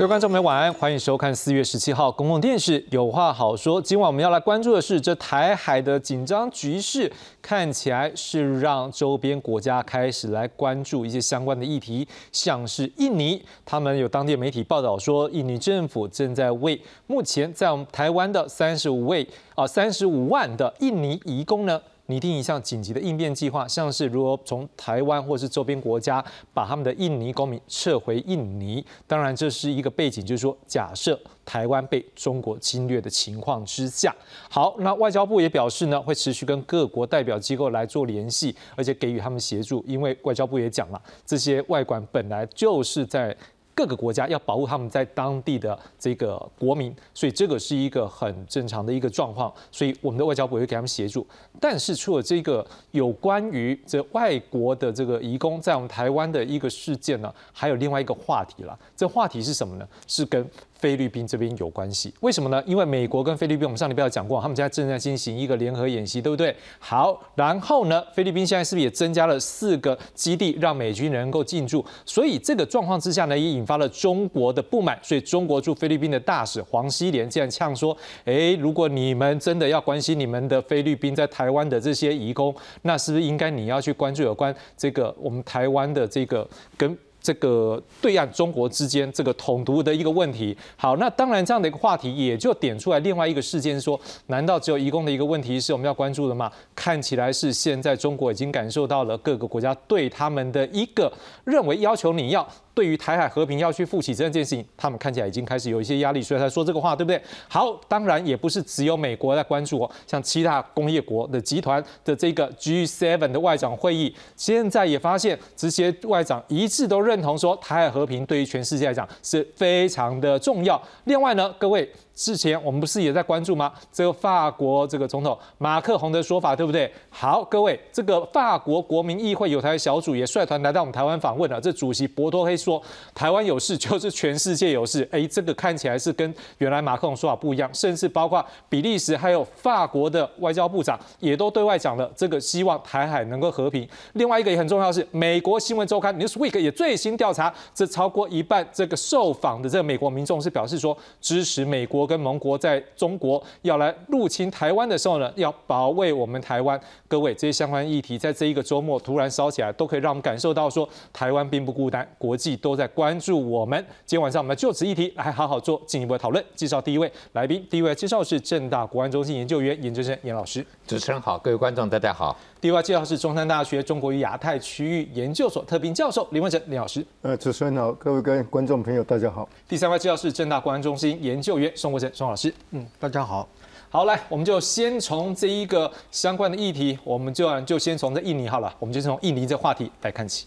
各位观众朋友，晚安，欢迎收看四月十七号公共电视《有话好说》。今晚我们要来关注的是，这台海的紧张局势看起来是让周边国家开始来关注一些相关的议题，像是印尼，他们有当地媒体报道说，印尼政府正在为目前在我们台湾的三十五位啊三十五万的印尼移工呢。拟定一项紧急的应变计划，像是如何从台湾或是周边国家把他们的印尼公民撤回印尼。当然，这是一个背景，就是说，假设台湾被中国侵略的情况之下，好，那外交部也表示呢，会持续跟各国代表机构来做联系，而且给予他们协助，因为外交部也讲了，这些外管本来就是在。各个国家要保护他们在当地的这个国民，所以这个是一个很正常的一个状况。所以我们的外交部会给他们协助。但是除了这个有关于这外国的这个移工在我们台湾的一个事件呢，还有另外一个话题了。这话题是什么呢？是跟。菲律宾这边有关系，为什么呢？因为美国跟菲律宾，我们上礼拜有讲过，他们现在正在进行一个联合演习，对不对？好，然后呢，菲律宾现在是不是也增加了四个基地，让美军能够进驻？所以这个状况之下呢，也引发了中国的不满。所以中国驻菲律宾的大使黄希莲竟然呛说：“哎，如果你们真的要关心你们的菲律宾在台湾的这些移工，那是不是应该你要去关注有关这个我们台湾的这个跟？”这个对岸中国之间这个统独的一个问题，好，那当然这样的一个话题也就点出来另外一个事件，说，难道只有移工的一个问题是我们要关注的吗？看起来是现在中国已经感受到了各个国家对他们的一个认为要求你要。对于台海和平要去负起责任这件事情，他们看起来已经开始有一些压力，所以才说这个话，对不对？好，当然也不是只有美国在关注哦，像七大工业国的集团的这个 G7 的外长会议，现在也发现这些外长一致都认同说，台海和平对于全世界来讲是非常的重要。另外呢，各位。之前我们不是也在关注吗？这个法国这个总统马克宏的说法对不对？好，各位，这个法国国民议会有台小组也率团来到我们台湾访问了。这主席博多黑说，台湾有事就是全世界有事。哎，这个看起来是跟原来马克宏说法不一样，甚至包括比利时还有法国的外交部长也都对外讲了，这个希望台海能够和平。另外一个也很重要是，美国新闻周刊 Newsweek 也最新调查，这超过一半这个受访的这个美国民众是表示说支持美国。跟盟国在中国要来入侵台湾的时候呢，要保卫我们台湾。各位，这些相关议题在这一个周末突然烧起来，都可以让我们感受到说，台湾并不孤单，国际都在关注我们。今天晚上我们就此议题来好好做进一步的讨论。介绍第一位来宾，第一位介绍是正大国安中心研究员研究生严老师。主持人好，各位观众大家好。第二位介绍是中山大学中国与亚太区域研究所特聘教授林文成林老师。呃，主持人好，各位观观众朋友大家好。第三位介绍是正大国安中心研究员宋国成宋老师。嗯，大家好。好，来，我们就先从这一个相关的议题，我们就就先从这印尼好了，我们就从印尼这话题来看起。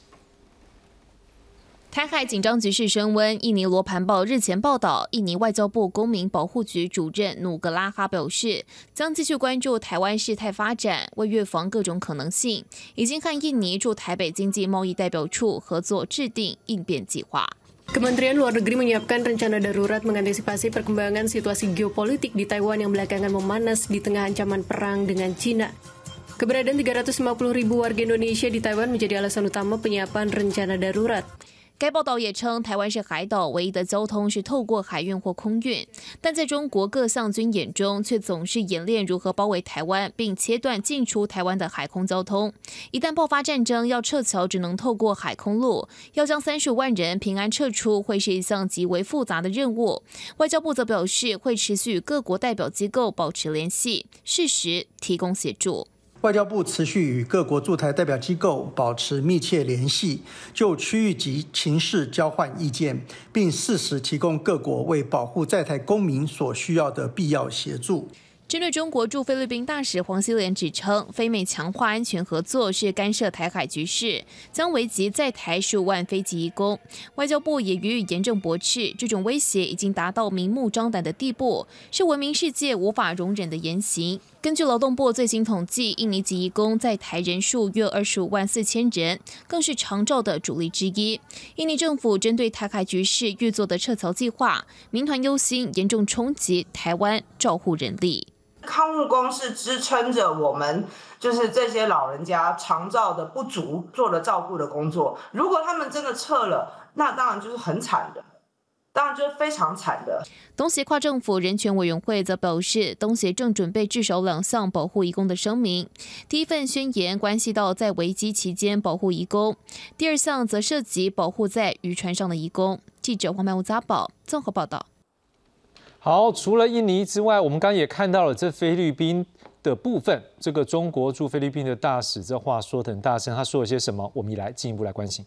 台海紧张局势升温。印尼罗盘报日前报道，印尼外交部公民保护局主任努格拉哈表示，将继续关注台湾事态发展，为预防各种可能性，已经和印尼驻台北经济贸易代表处合作制定应变计划。Kementerian Luar Negeri menyiapkan rencana darurat mengantisipasi perkembangan situasi geopolitik di Taiwan yang belakangan memanas di tengah ancaman perang dengan China. Keberadaan 350 ribu warga Indonesia di Taiwan menjadi alasan utama penyiapan rencana darurat. 该报道也称，台湾是海岛，唯一的交通是透过海运或空运。但在中国各项军演中，却总是演练如何包围台湾，并切断进出台湾的海空交通。一旦爆发战争，要撤侨只能透过海空路。要将三十万人平安撤出，会是一项极为复杂的任务。外交部则表示，会持续与各国代表机构保持联系，适时提供协助。外交部持续与各国驻台代表机构保持密切联系，就区域及情势交换意见，并适时提供各国为保护在台公民所需要的必要协助。针对中国驻菲律宾大使黄希莲指称，非美强化安全合作是干涉台海局势，将危及在台数万飞机移工。外交部也予以严正驳斥，这种威胁已经达到明目张胆的地步，是文明世界无法容忍的言行。根据劳动部最新统计，印尼籍移工在台人数约二十五万四千人，更是长照的主力之一。印尼政府针对台海局势预做的撤侨计划，民团忧心严重冲击台湾照护人力。康务工是支撑着我们，就是这些老人家长照的不足做了照顾的工作。如果他们真的撤了，那当然就是很惨的。当然就是非常惨的。东协跨政府人权委员会则表示，东协正准备至少两项保护移工的声明。第一份宣言关系到在危机期间保护移工，第二项则涉及保护在渔船上的移工。记者黄曼屋扎宝综合报道。好，除了印尼之外，我们刚刚也看到了这菲律宾的部分。这个中国驻菲律宾的大使这话说的很大声，他说了些什么？我们一来进一步来关心。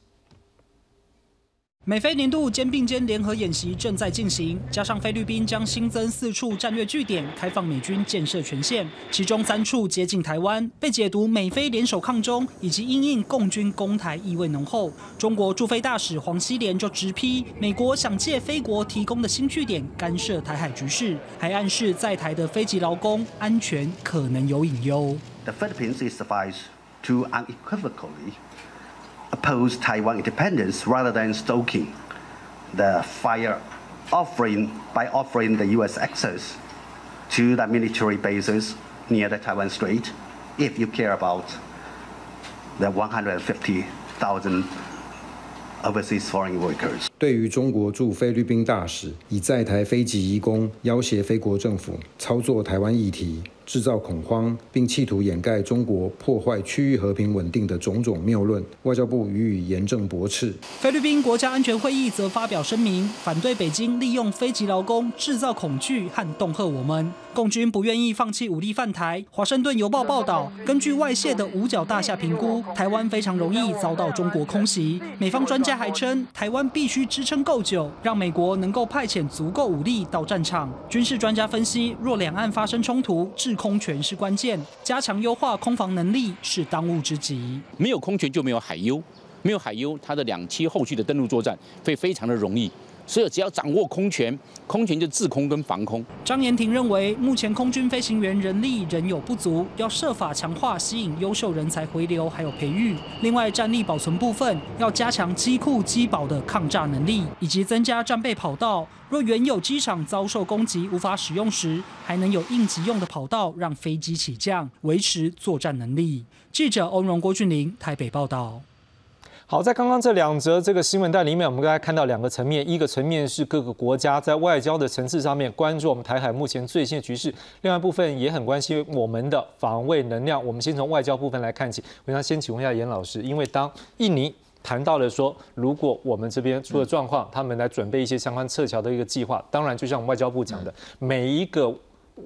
美菲年度肩并肩联合演习正在进行，加上菲律宾将新增四处战略据点，开放美军建设权限，其中三处接近台湾，被解读美菲联手抗中以及因应共军攻台意味浓厚。中国驻菲大使黄希连就直批美国想借菲国提供的新据点干涉台海局势，还暗示在台的非籍劳工安全可能有隐忧。The Philippines is suffice to unequivocally. oppose Taiwan independence rather than stoking the fire offering by offering the U.S. access to the military bases near the Taiwan Strait if you care about the 150,000 overseas foreign workers. 对于中国驻菲律宾大使以在台非籍移工要挟菲国政府操作台湾议题。 制造恐慌，并企图掩盖中国破坏区域和平稳定的种种谬论，外交部予以严正驳斥。菲律宾国家安全会议则发表声明，反对北京利用非籍劳工制造恐惧和恫吓我们。共军不愿意放弃武力犯台。华盛顿邮报报道，根据外泄的五角大厦评估，台湾非常容易遭到中国空袭。美方专家还称，台湾必须支撑够久，让美国能够派遣足够武力到战场。军事专家分析，若两岸发生冲突，制空权是关键，加强优化空防能力是当务之急。没有空权就没有海优，没有海优，它的两栖后续的登陆作战会非常的容易。所以只要掌握空权，空权就制空跟防空。张延廷认为，目前空军飞行员人力仍有不足，要设法强化吸引优秀人才回流，还有培育。另外，战力保存部分要加强机库机保的抗炸能力，以及增加战备跑道。若原有机场遭受攻击无法使用时，还能有应急用的跑道让飞机起降，维持作战能力。记者欧荣郭俊霖台北报道。好，在刚刚这两则这个新闻带里面，我们刚才看到两个层面，一个层面是各个国家在外交的层次上面关注我们台海目前最新的局势，另外一部分也很关心我们的防卫能量。我们先从外交部分来看起，我想先请问一下严老师，因为当印尼谈到了说，如果我们这边出了状况，他们来准备一些相关撤侨的一个计划，当然就像我们外交部讲的，每一个。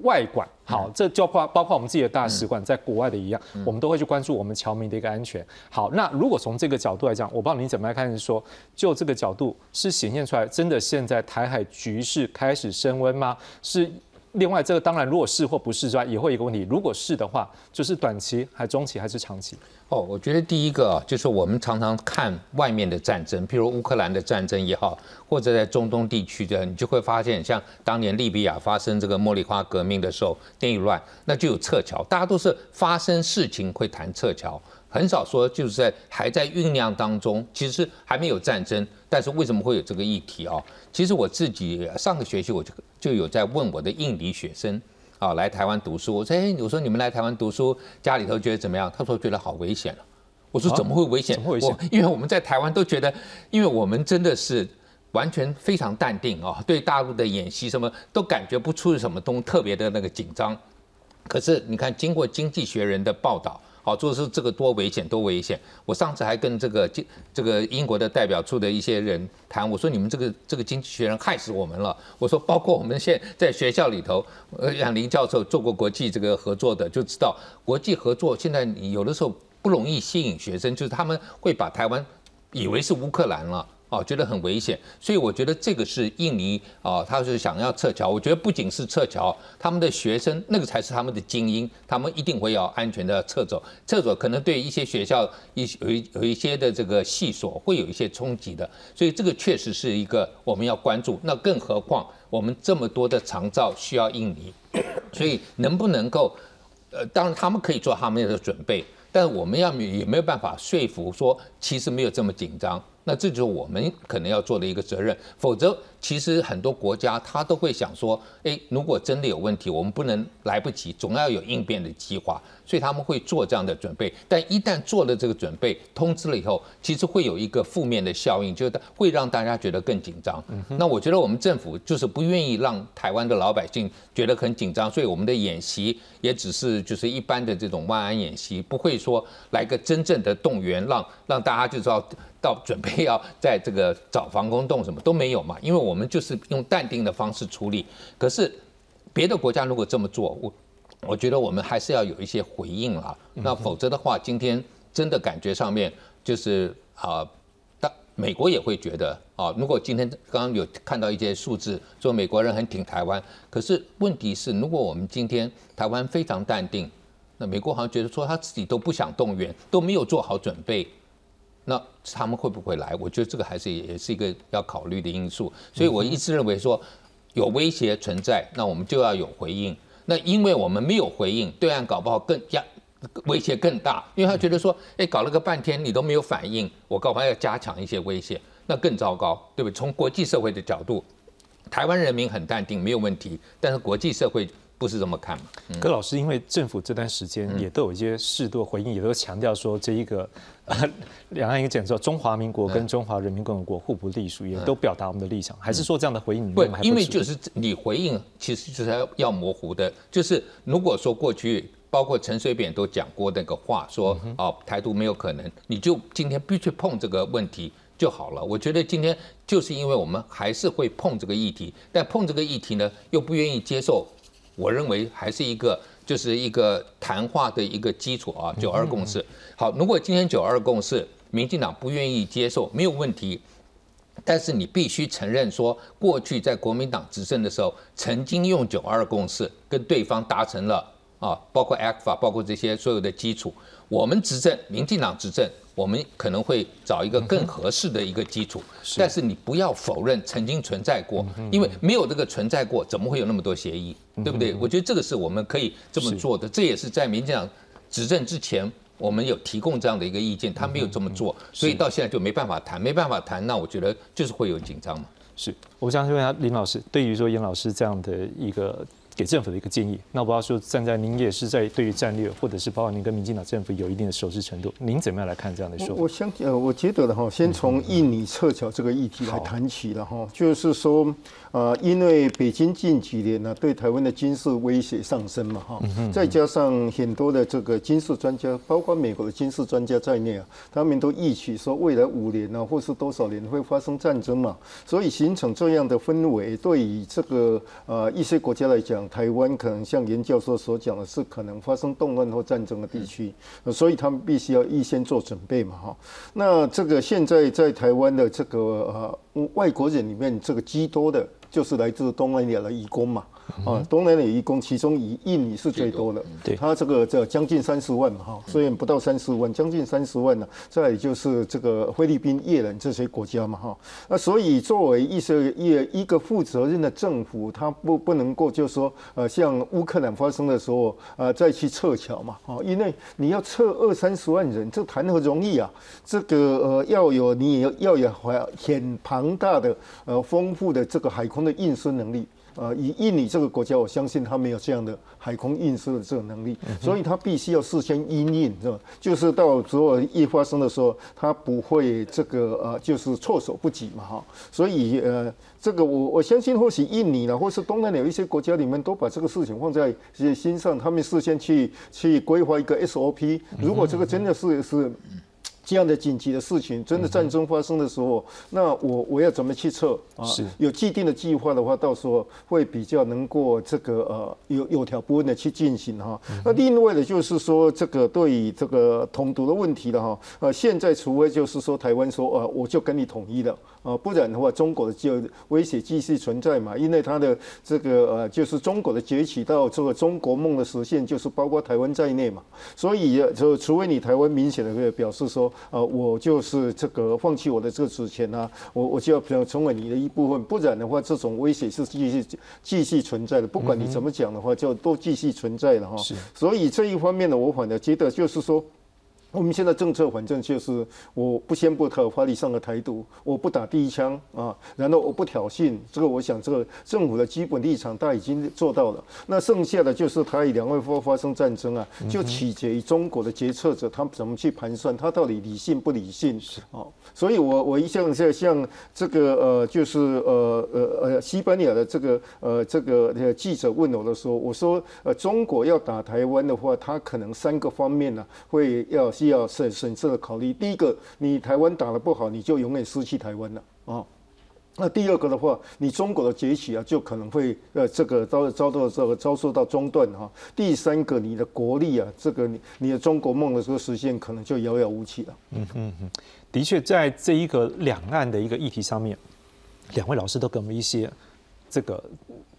外管好，这就包包括我们自己的大使馆在国外的一样，我们都会去关注我们侨民的一个安全。好，那如果从这个角度来讲，我不知道你怎么来看，是说就这个角度是显现出来，真的现在台海局势开始升温吗？是？另外，这个当然，如果是或不是之外，也会一个问题。如果是的话，就是短期、还中期还是长期？哦，我觉得第一个啊就是我们常常看外面的战争，譬如乌克兰的战争也好，或者在中东地区的，你就会发现，像当年利比亚发生这个茉莉花革命的时候，内乱，那就有撤侨，大家都是发生事情会谈撤侨。很少说，就是在还在酝酿当中，其实还没有战争，但是为什么会有这个议题啊？其实我自己上个学期我就就有在问我的印尼学生啊，来台湾读书，我说哎，我说你们来台湾读书，家里头觉得怎么样？他说觉得好危险了。我说怎么会危险？怎么危险？因为我们在台湾都觉得，因为我们真的是完全非常淡定啊，对大陆的演习什么都感觉不出什么东特别的那个紧张。可是你看，经过《经济学人》的报道。好，做是这个多危险，多危险！我上次还跟这个这这个英国的代表处的一些人谈，我说你们这个这个经济学人害死我们了。我说，包括我们现在学校里头，呃，像林教授做过国际这个合作的，就知道国际合作现在有的时候不容易吸引学生，就是他们会把台湾以为是乌克兰了。哦，觉得很危险，所以我觉得这个是印尼啊，他是想要撤侨。我觉得不仅是撤侨，他们的学生那个才是他们的精英，他们一定会要安全的撤走。撤走可能对一些学校一有一有一些的这个系所会有一些冲击的，所以这个确实是一个我们要关注。那更何况我们这么多的长照需要印尼，所以能不能够呃，当然他们可以做他们的准备，但我们要也没有办法说服说其实没有这么紧张。那这就是我们可能要做的一个责任，否则其实很多国家他都会想说，诶，如果真的有问题，我们不能来不及，总要有应变的计划，所以他们会做这样的准备。但一旦做了这个准备，通知了以后，其实会有一个负面的效应，就是会让大家觉得更紧张。那我觉得我们政府就是不愿意让台湾的老百姓觉得很紧张，所以我们的演习也只是就是一般的这种万安演习，不会说来个真正的动员，让让大家就知道。到准备要在这个找防空洞什么都没有嘛，因为我们就是用淡定的方式处理。可是别的国家如果这么做，我我觉得我们还是要有一些回应啊。那否则的话，今天真的感觉上面就是啊，但美国也会觉得啊，如果今天刚刚有看到一些数字，说美国人很挺台湾，可是问题是，如果我们今天台湾非常淡定，那美国好像觉得说他自己都不想动员，都没有做好准备。那他们会不会来？我觉得这个还是也是一个要考虑的因素。所以我一直认为说，有威胁存在，那我们就要有回应。那因为我们没有回应，对岸搞不好更加威胁更大，因为他觉得说，哎，搞了个半天你都没有反应，我搞不好要加强一些威胁，那更糟糕，对不对？从国际社会的角度，台湾人民很淡定，没有问题，但是国际社会。不是这么看嘛？柯老师，因为政府这段时间也都有一些适度回应，也都强调说这一个 两岸一个讲说中华民国跟中华人民共和国互不隶属，也都表达我们的立场，还是说这样的回应？不，因为就是你回应其实就是要要模糊的，就是如果说过去包括陈水扁都讲过那个话，说哦台独没有可能，你就今天必须碰这个问题就好了。我觉得今天就是因为我们还是会碰这个议题，但碰这个议题呢又不愿意接受。我认为还是一个，就是一个谈话的一个基础啊。九二共识，好，如果今天九二共识，民进党不愿意接受，没有问题。但是你必须承认说，过去在国民党执政的时候，曾经用九二共识跟对方达成了啊，包括 a c f a 包括这些所有的基础。我们执政，民进党执政。我们可能会找一个更合适的一个基础，但是你不要否认曾经存在过，因为没有这个存在过，怎么会有那么多协议，对不对？我觉得这个是我们可以这么做的，这也是在民进党执政之前，我们有提供这样的一个意见，他没有这么做，所以到现在就没办法谈，没办法谈，那我觉得就是会有紧张嘛。是，我想问一下林老师，对于说严老师这样的一个。给政府的一个建议，那我不知道说站在您也是在对于战略，或者是包括您跟民进党政府有一定的熟悉程度，您怎么样来看这样的说？我相呃，我觉得的哈，先从印尼撤侨这个议题来谈起了哈，就是说。呃，因为北京近几年呢，对台湾的军事威胁上升嘛，哈，再加上很多的这个军事专家，包括美国的军事专家在内啊，他们都预期说未来五年呢，或是多少年会发生战争嘛，所以形成这样的氛围，对于这个呃一些国家来讲，台湾可能像严教授所讲的是可能发生动乱或战争的地区，所以他们必须要预先做准备嘛，哈。那这个现在在台湾的这个呃外国人里面，这个居多的。就是来自东南亚的移工嘛。啊，东南亚移工，其中以印尼是最多的，对，它这个这将近三十万嘛，哈，虽然不到三十万，将近三十万呢。再就是这个菲律宾、越南这些国家嘛，哈，那所以作为一些一一个负责任的政府，它不不能够就说，呃，像乌克兰发生的时候，呃，再去撤侨嘛，哈，因为你要撤二三十万人，这谈何容易啊？这个呃，要有你要有很庞大的呃丰富的这个海空的运输能力。呃，以印尼这个国家，我相信他没有这样的海空运输的这种能力，所以他必须要事先应应，是吧？就是到如果一发生的时候，他不会这个呃，就是措手不及嘛，哈。所以呃，这个我我相信，或许印尼呢，或是东南亚一些国家里面，都把这个事情放在心上，他们事先去去规划一个 SOP。如果这个真的是是。这样的紧急的事情，真的战争发生的时候，那我我要怎么去测啊？有既定的计划的话，到时候会比较能够这个呃有有条不紊的去进行哈。那另外的就是说，这个对于这个统独的问题的哈，呃，现在除非就是说台湾说呃我就跟你统一了。啊，不然的话，中国的就威胁继续存在嘛。因为它的这个呃，就是中国的崛起到这个中国梦的实现，就是包括台湾在内嘛。所以就除非你台湾明显的表示说，呃，我就是这个放弃我的这个主权啊，我我就要成为你的一部分。不然的话，这种威胁是继续继续存在的。不管你怎么讲的话，就都继续存在了哈。所以这一方面呢，我反而觉得就是说。我们现在政策反正就是我不宣布他法律上的台独，我不打第一枪啊，然后我不挑衅，这个我想这个政府的基本立场他已经做到了。那剩下的就是他与两位发发生战争啊，就取决于中国的决策者他怎么去盘算，他到底理性不理性啊。所以我我一向在像这个呃就是呃呃呃西班牙的这个呃这个记者问我的时候，我说呃中国要打台湾的话，他可能三个方面呢会要。需要审审慎的考虑。第一个，你台湾打得不好，你就永远失去台湾了啊。那第二个的话，你中国的崛起啊，就可能会呃这个遭遭到这个遭受到中断哈。第三个，你的国力啊，这个你你的中国梦的这个实现，可能就遥遥无期了。嗯嗯嗯，的确，在这一个两岸的一个议题上面，两位老师都给我们一些这个。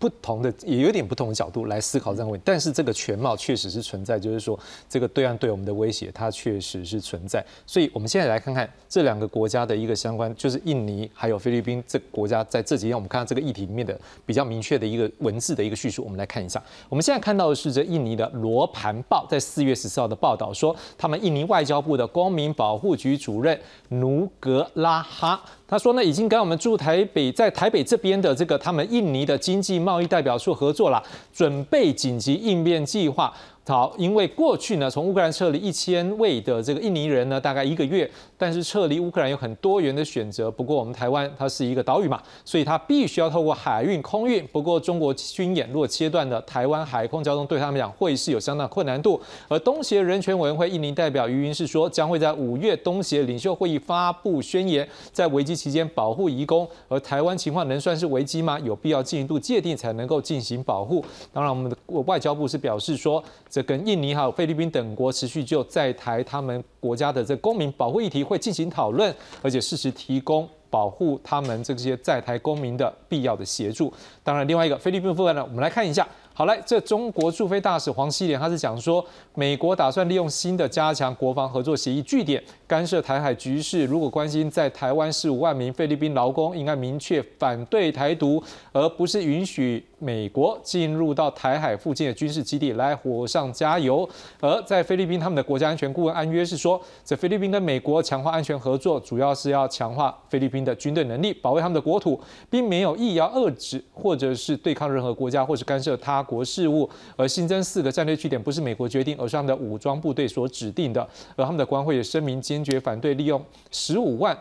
不同的也有点不同的角度来思考这个问题，但是这个全貌确实是存在，就是说这个对岸对我们的威胁，它确实是存在。所以我们现在来看看这两个国家的一个相关，就是印尼还有菲律宾这国家在这几天，我们看到这个议题里面的比较明确的一个文字的一个叙述，我们来看一下。我们现在看到的是这印尼的罗盘报在四月十四号的报道说，他们印尼外交部的公民保护局主任努格拉哈。他说呢，已经跟我们驻台北在台北这边的这个他们印尼的经济贸易代表处合作了，准备紧急应变计划。好，因为过去呢，从乌克兰撤离一千位的这个印尼人呢，大概一个月，但是撤离乌克兰有很多元的选择。不过我们台湾它是一个岛屿嘛，所以它必须要透过海运、空运。不过中国军演如果切断的台湾海空交通，对他们讲会是有相当困难度。而东协人权委员会印尼代表于云是说，将会在五月东协领袖会议发布宣言，在危机期间保护移工。而台湾情况能算是危机吗？有必要进一步界定才能够进行保护。当然，我们的外交部是表示说。这跟印尼还有菲律宾等国持续就在台他们国家的这公民保护议题会进行讨论，而且适时提供保护他们这些在台公民的必要的协助。当然，另外一个菲律宾部分呢，我们来看一下。好嘞，这中国驻菲大使黄希莲他是讲说，美国打算利用新的加强国防合作协议据点干涉台海局势。如果关心在台湾十五万名菲律宾劳工，应该明确反对台独，而不是允许美国进入到台海附近的军事基地来火上加油。而在菲律宾，他们的国家安全顾问安约是说，这菲律宾跟美国强化安全合作，主要是要强化菲律宾的军队能力，保卫他们的国土，并没有意要遏制或者是对抗任何国家，或是干涉他。国事务，而新增四个战略据点不是美国决定，而是他们的武装部队所指定的。而他们的官会也声明坚决反对利用十五万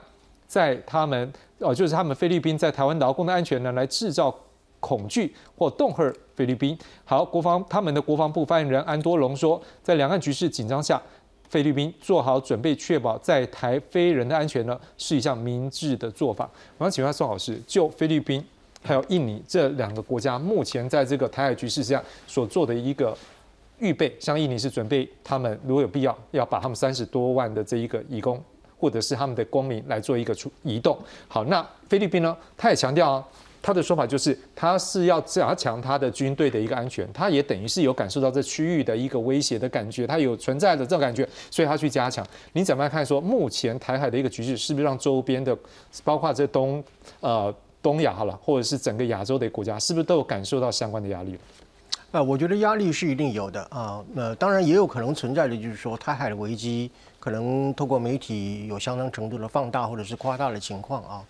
在他们哦，就是他们菲律宾在台湾劳工的安全呢，来制造恐惧或恫吓菲律宾。好，国防他们的国防部发言人安多龙说，在两岸局势紧张下，菲律宾做好准备，确保在台非人的安全呢，是一项明智的做法。我想请问宋老师，就菲律宾。还有印尼这两个国家目前在这个台海局势下所做的一个预备，像印尼是准备他们如果有必要要把他们三十多万的这一个移工或者是他们的公民来做一个出移动。好，那菲律宾呢？他也强调啊，他的说法就是他是要加强他的军队的一个安全，他也等于是有感受到这区域的一个威胁的感觉，他有存在的这种感觉，所以他去加强。你怎么样看？说目前台海的一个局势是不是让周边的，包括这东呃？东亚好了，或者是整个亚洲的国家，是不是都有感受到相关的压力？啊，我觉得压力是一定有的啊。那当然也有可能存在的，就是说台海的危机可能透过媒体有相当程度的放大或者是夸大的情况啊。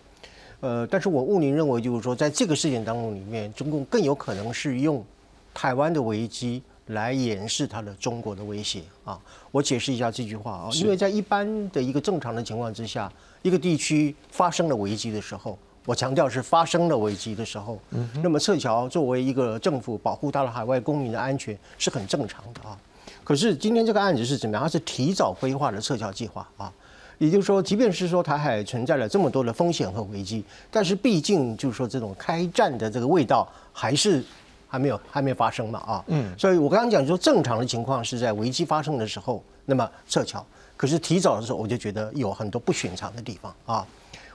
呃，但是我务宁认为，就是说在这个事件当中里面，中共更有可能是用台湾的危机来掩饰它的中国的威胁啊。我解释一下这句话啊，因为在一般的一个正常的情况之下，一个地区发生了危机的时候。我强调是发生了危机的时候，那么撤侨作为一个政府保护到了海外公民的安全是很正常的啊。可是今天这个案子是怎么样？它是提早规划的撤侨计划啊。也就是说，即便是说台海存在了这么多的风险和危机，但是毕竟就是说这种开战的这个味道还是还没有还没发生嘛啊。嗯。所以我刚刚讲说正常的情况是在危机发生的时候，那么撤侨。可是提早的时候，我就觉得有很多不寻常的地方啊。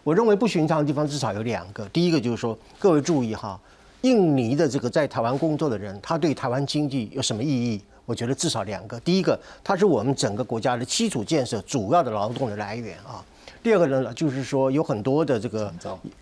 我认为不寻常的地方至少有两个。第一个就是说，各位注意哈，印尼的这个在台湾工作的人，他对台湾经济有什么意义？我觉得至少两个。第一个，他是我们整个国家的基础建设主要的劳动的来源啊。第二个呢，就是说有很多的这个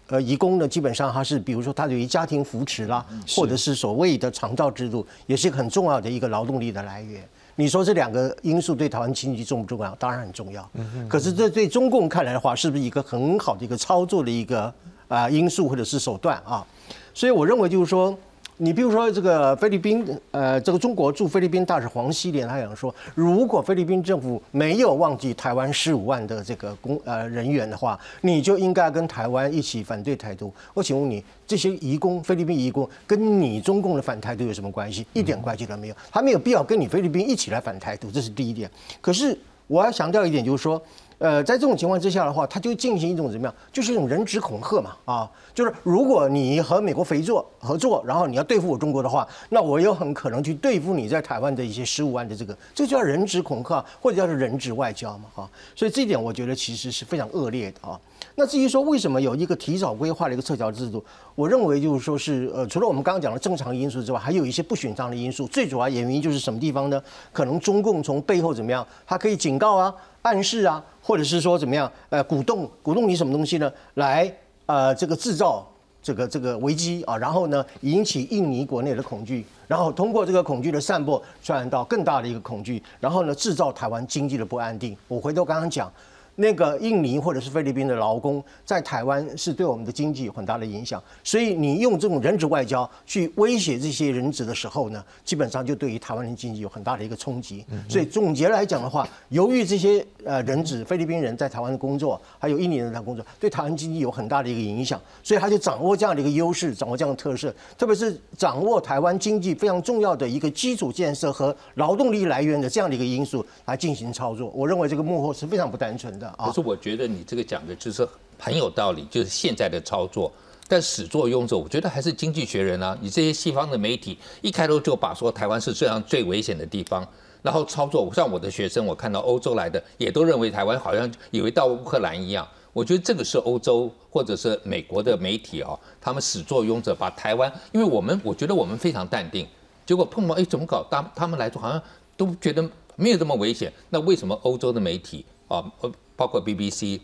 呃，移工呢，基本上他是比如说他对于家庭扶持啦，或者是所谓的长照制度，也是一个很重要的一个劳动力的来源。你说这两个因素对台湾经济重不重要？当然很重要。可是这对中共看来的话，是不是一个很好的一个操作的一个啊因素或者是手段啊？所以我认为就是说。你比如说这个菲律宾，呃，这个中国驻菲律宾大使黄希连他讲说，如果菲律宾政府没有忘记台湾十五万的这个公呃人员的话，你就应该跟台湾一起反对台独。我请问你，这些移工，菲律宾移工跟你中共的反台独有什么关系？一点关系都没有，他没有必要跟你菲律宾一起来反台独，这是第一点。可是我要强调一点，就是说。呃，在这种情况之下的话，他就进行一种怎么样？就是一种人质恐吓嘛，啊，就是如果你和美国肥作合作，然后你要对付我中国的话，那我有很可能去对付你在台湾的一些十五万的这个，这叫人质恐吓，或者叫做人质外交嘛，啊，所以这一点我觉得其实是非常恶劣的啊。那至于说为什么有一个提早规划的一个撤侨制度，我认为就是说是呃，除了我们刚刚讲的正常因素之外，还有一些不寻常的因素。最主要原因就是什么地方呢？可能中共从背后怎么样，它可以警告啊、暗示啊，或者是说怎么样，呃，鼓动鼓动你什么东西呢？来呃，这个制造这个这个危机啊，然后呢引起印尼国内的恐惧，然后通过这个恐惧的散播，传染到更大的一个恐惧，然后呢制造台湾经济的不安定。我回头刚刚讲。那个印尼或者是菲律宾的劳工在台湾是对我们的经济有很大的影响，所以你用这种人质外交去威胁这些人质的时候呢，基本上就对于台湾的经济有很大的一个冲击。所以总结来讲的话，由于这些呃人质菲律宾人在台湾的工作，还有印尼人在工作，对台湾经济有很大的一个影响，所以他就掌握这样的一个优势，掌握这样的特色，特别是掌握台湾经济非常重要的一个基础建设和劳动力来源的这样的一个因素来进行操作。我认为这个幕后是非常不单纯的。可是我觉得你这个讲的就是很有道理，就是现在的操作，但始作俑者，我觉得还是经济学人啊。你这些西方的媒体一开头就把说台湾是这样最危险的地方，然后操作，像我的学生，我看到欧洲来的也都认为台湾好像以为到乌克兰一样。我觉得这个是欧洲或者是美国的媒体啊，他们始作俑者把台湾，因为我们我觉得我们非常淡定，结果碰到哎怎么搞，他他们来说好像都觉得没有这么危险，那为什么欧洲的媒体啊？包括 BBC，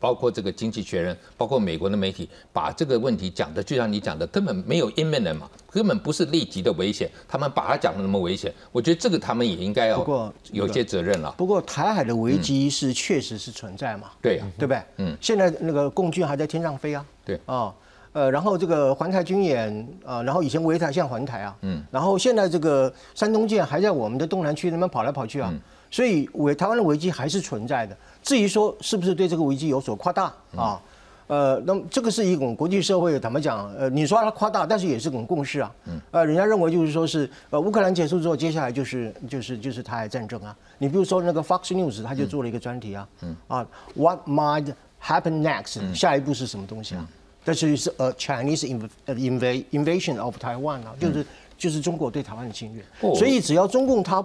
包括这个经济学人，包括美国的媒体，把这个问题讲的就像你讲的，根本没有 imminent 嘛，根本不是立即的危险，他们把它讲的那么危险，我觉得这个他们也应该要有些责任了。不过台海的危机是确实是存在嘛？对，对不对？嗯，现在那个共军还在天上飞啊。对啊，呃，然后这个环台军演啊，然后以前围台现在环台啊，嗯，然后现在这个山东舰还在我们的东南区那边跑来跑去啊，所以危台湾的危机还是存在的。至于说是不是对这个危机有所夸大啊？呃，那么这个是一种国际社会坦白讲，呃，你说它夸大，但是也是种共识啊。呃，人家认为就是说是呃乌克兰结束之后，接下来就是就是就是台海战争啊。你比如说那个 Fox News，他就做了一个专题啊，嗯啊，What might happen next？下一步是什么东西啊？但是是呃 Chinese inv invasion of Taiwan 啊，就是就是中国对台湾的侵略。所以只要中共它。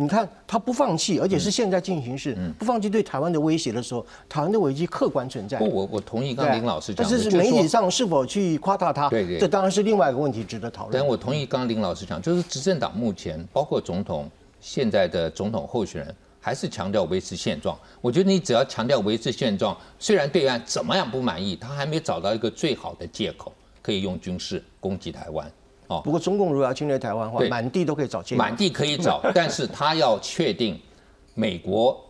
你看他不放弃，而且是现在进行式，不放弃对台湾的威胁的时候，台湾的危机客观存在。不，我我同意刚林老师讲的，但是媒体上是否去夸大他，对对，这当然是另外一个问题，值得讨论。但我同意刚林老师讲，就是执政党目前包括总统现在的总统候选人，还是强调维持现状。我觉得你只要强调维持现状，虽然对岸怎么样不满意，他还没找到一个最好的借口，可以用军事攻击台湾。哦，不过中共如果要侵略台湾的话，满地都可以找借口。满地可以找，但是他要确定美国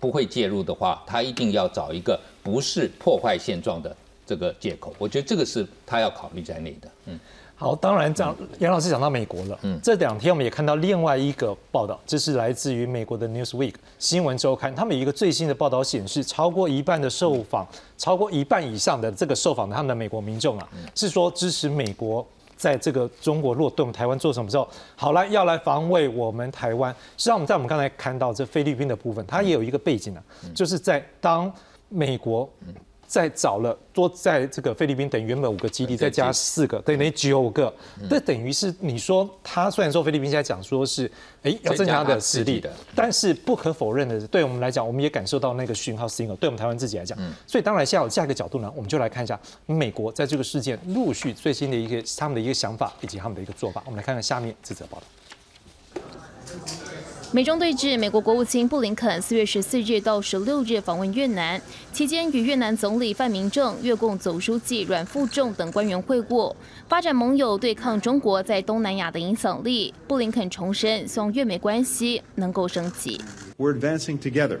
不会介入的话，他一定要找一个不是破坏现状的这个借口。我觉得这个是他要考虑在内的。嗯，好，当然这样，杨老师讲到美国了。嗯，这两天我们也看到另外一个报道，这是来自于美国的 Newsweek 新闻周刊，他们有一个最新的报道显示，超过一半的受访，超过一半以上的这个受访的他们的美国民众啊，是说支持美国。在这个中国如果对我们台湾做什么时候，好了，要来防卫我们台湾。实际上，我们在我们刚才看到这菲律宾的部分，它也有一个背景啊，就是在当美国。再找了多在这个菲律宾等于原本五个基地，再加四个，等于九个。这等于是你说他虽然说菲律宾现在讲说是哎要增加的实力的，但是不可否认的是，对我们来讲，我们也感受到那个讯号 signal。对我们台湾自己来讲，所以当然下有下一个角度呢，我们就来看一下美国在这个事件陆续最新的一个他们的一个想法以及他们的一个做法。我们来看看下面这则报道。美中对峙，美国国务卿布林肯四月十四日到十六日访问越南，期间与越南总理范明正、越共总书记阮富仲等官员会晤，发展盟友对抗中国在东南亚的影响力。布林肯重申，希望越美关系能够升级。We're advancing together,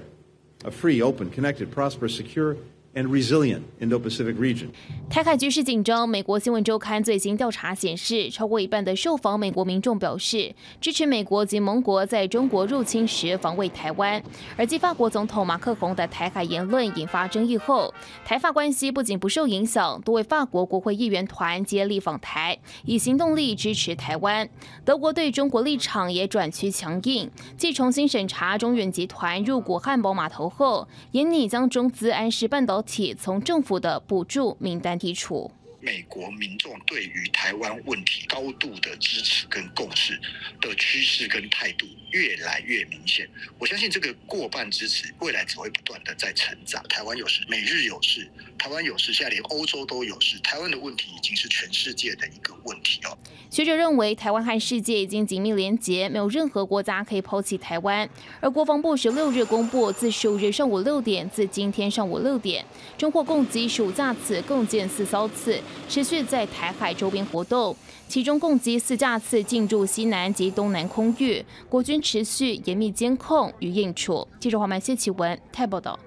a free, open, connected, prosperous, secure. And resilient Indo-Pacific region. 台海局势紧张。美国新闻周刊最新调查显示，超过一半的受访美国民众表示支持美国及盟国在中国入侵时防卫台湾。而继法国总统马克宏的台海言论引发争议后，台法关系不仅不受影响，多位法国国会议员团接力访台，以行动力支持台湾。德国对中国立场也转趋强硬，继重新审查中远集团入股汉堡码头后，也拟将中资安氏半岛导体从政府的补助名单剔除。美国民众对于台湾问题高度的支持跟共识的趋势跟态度越来越明显。我相信这个过半支持未来只会不断的在成长。台湾有事，美日有事，台湾有事，现在连欧洲都有事。台湾的问题已经是全世界的一个问题哦。学者认为，台湾和世界已经紧密连结，没有任何国家可以抛弃台湾。而国防部十六日公布，自十五日上午六点，至今天上午六点，中国共击十五架次，共建四艘次。持续在台海周边活动，其中共击四架次进驻西南及东南空域，国军持续严密监控与应处。记者黄曼谢启文台报道。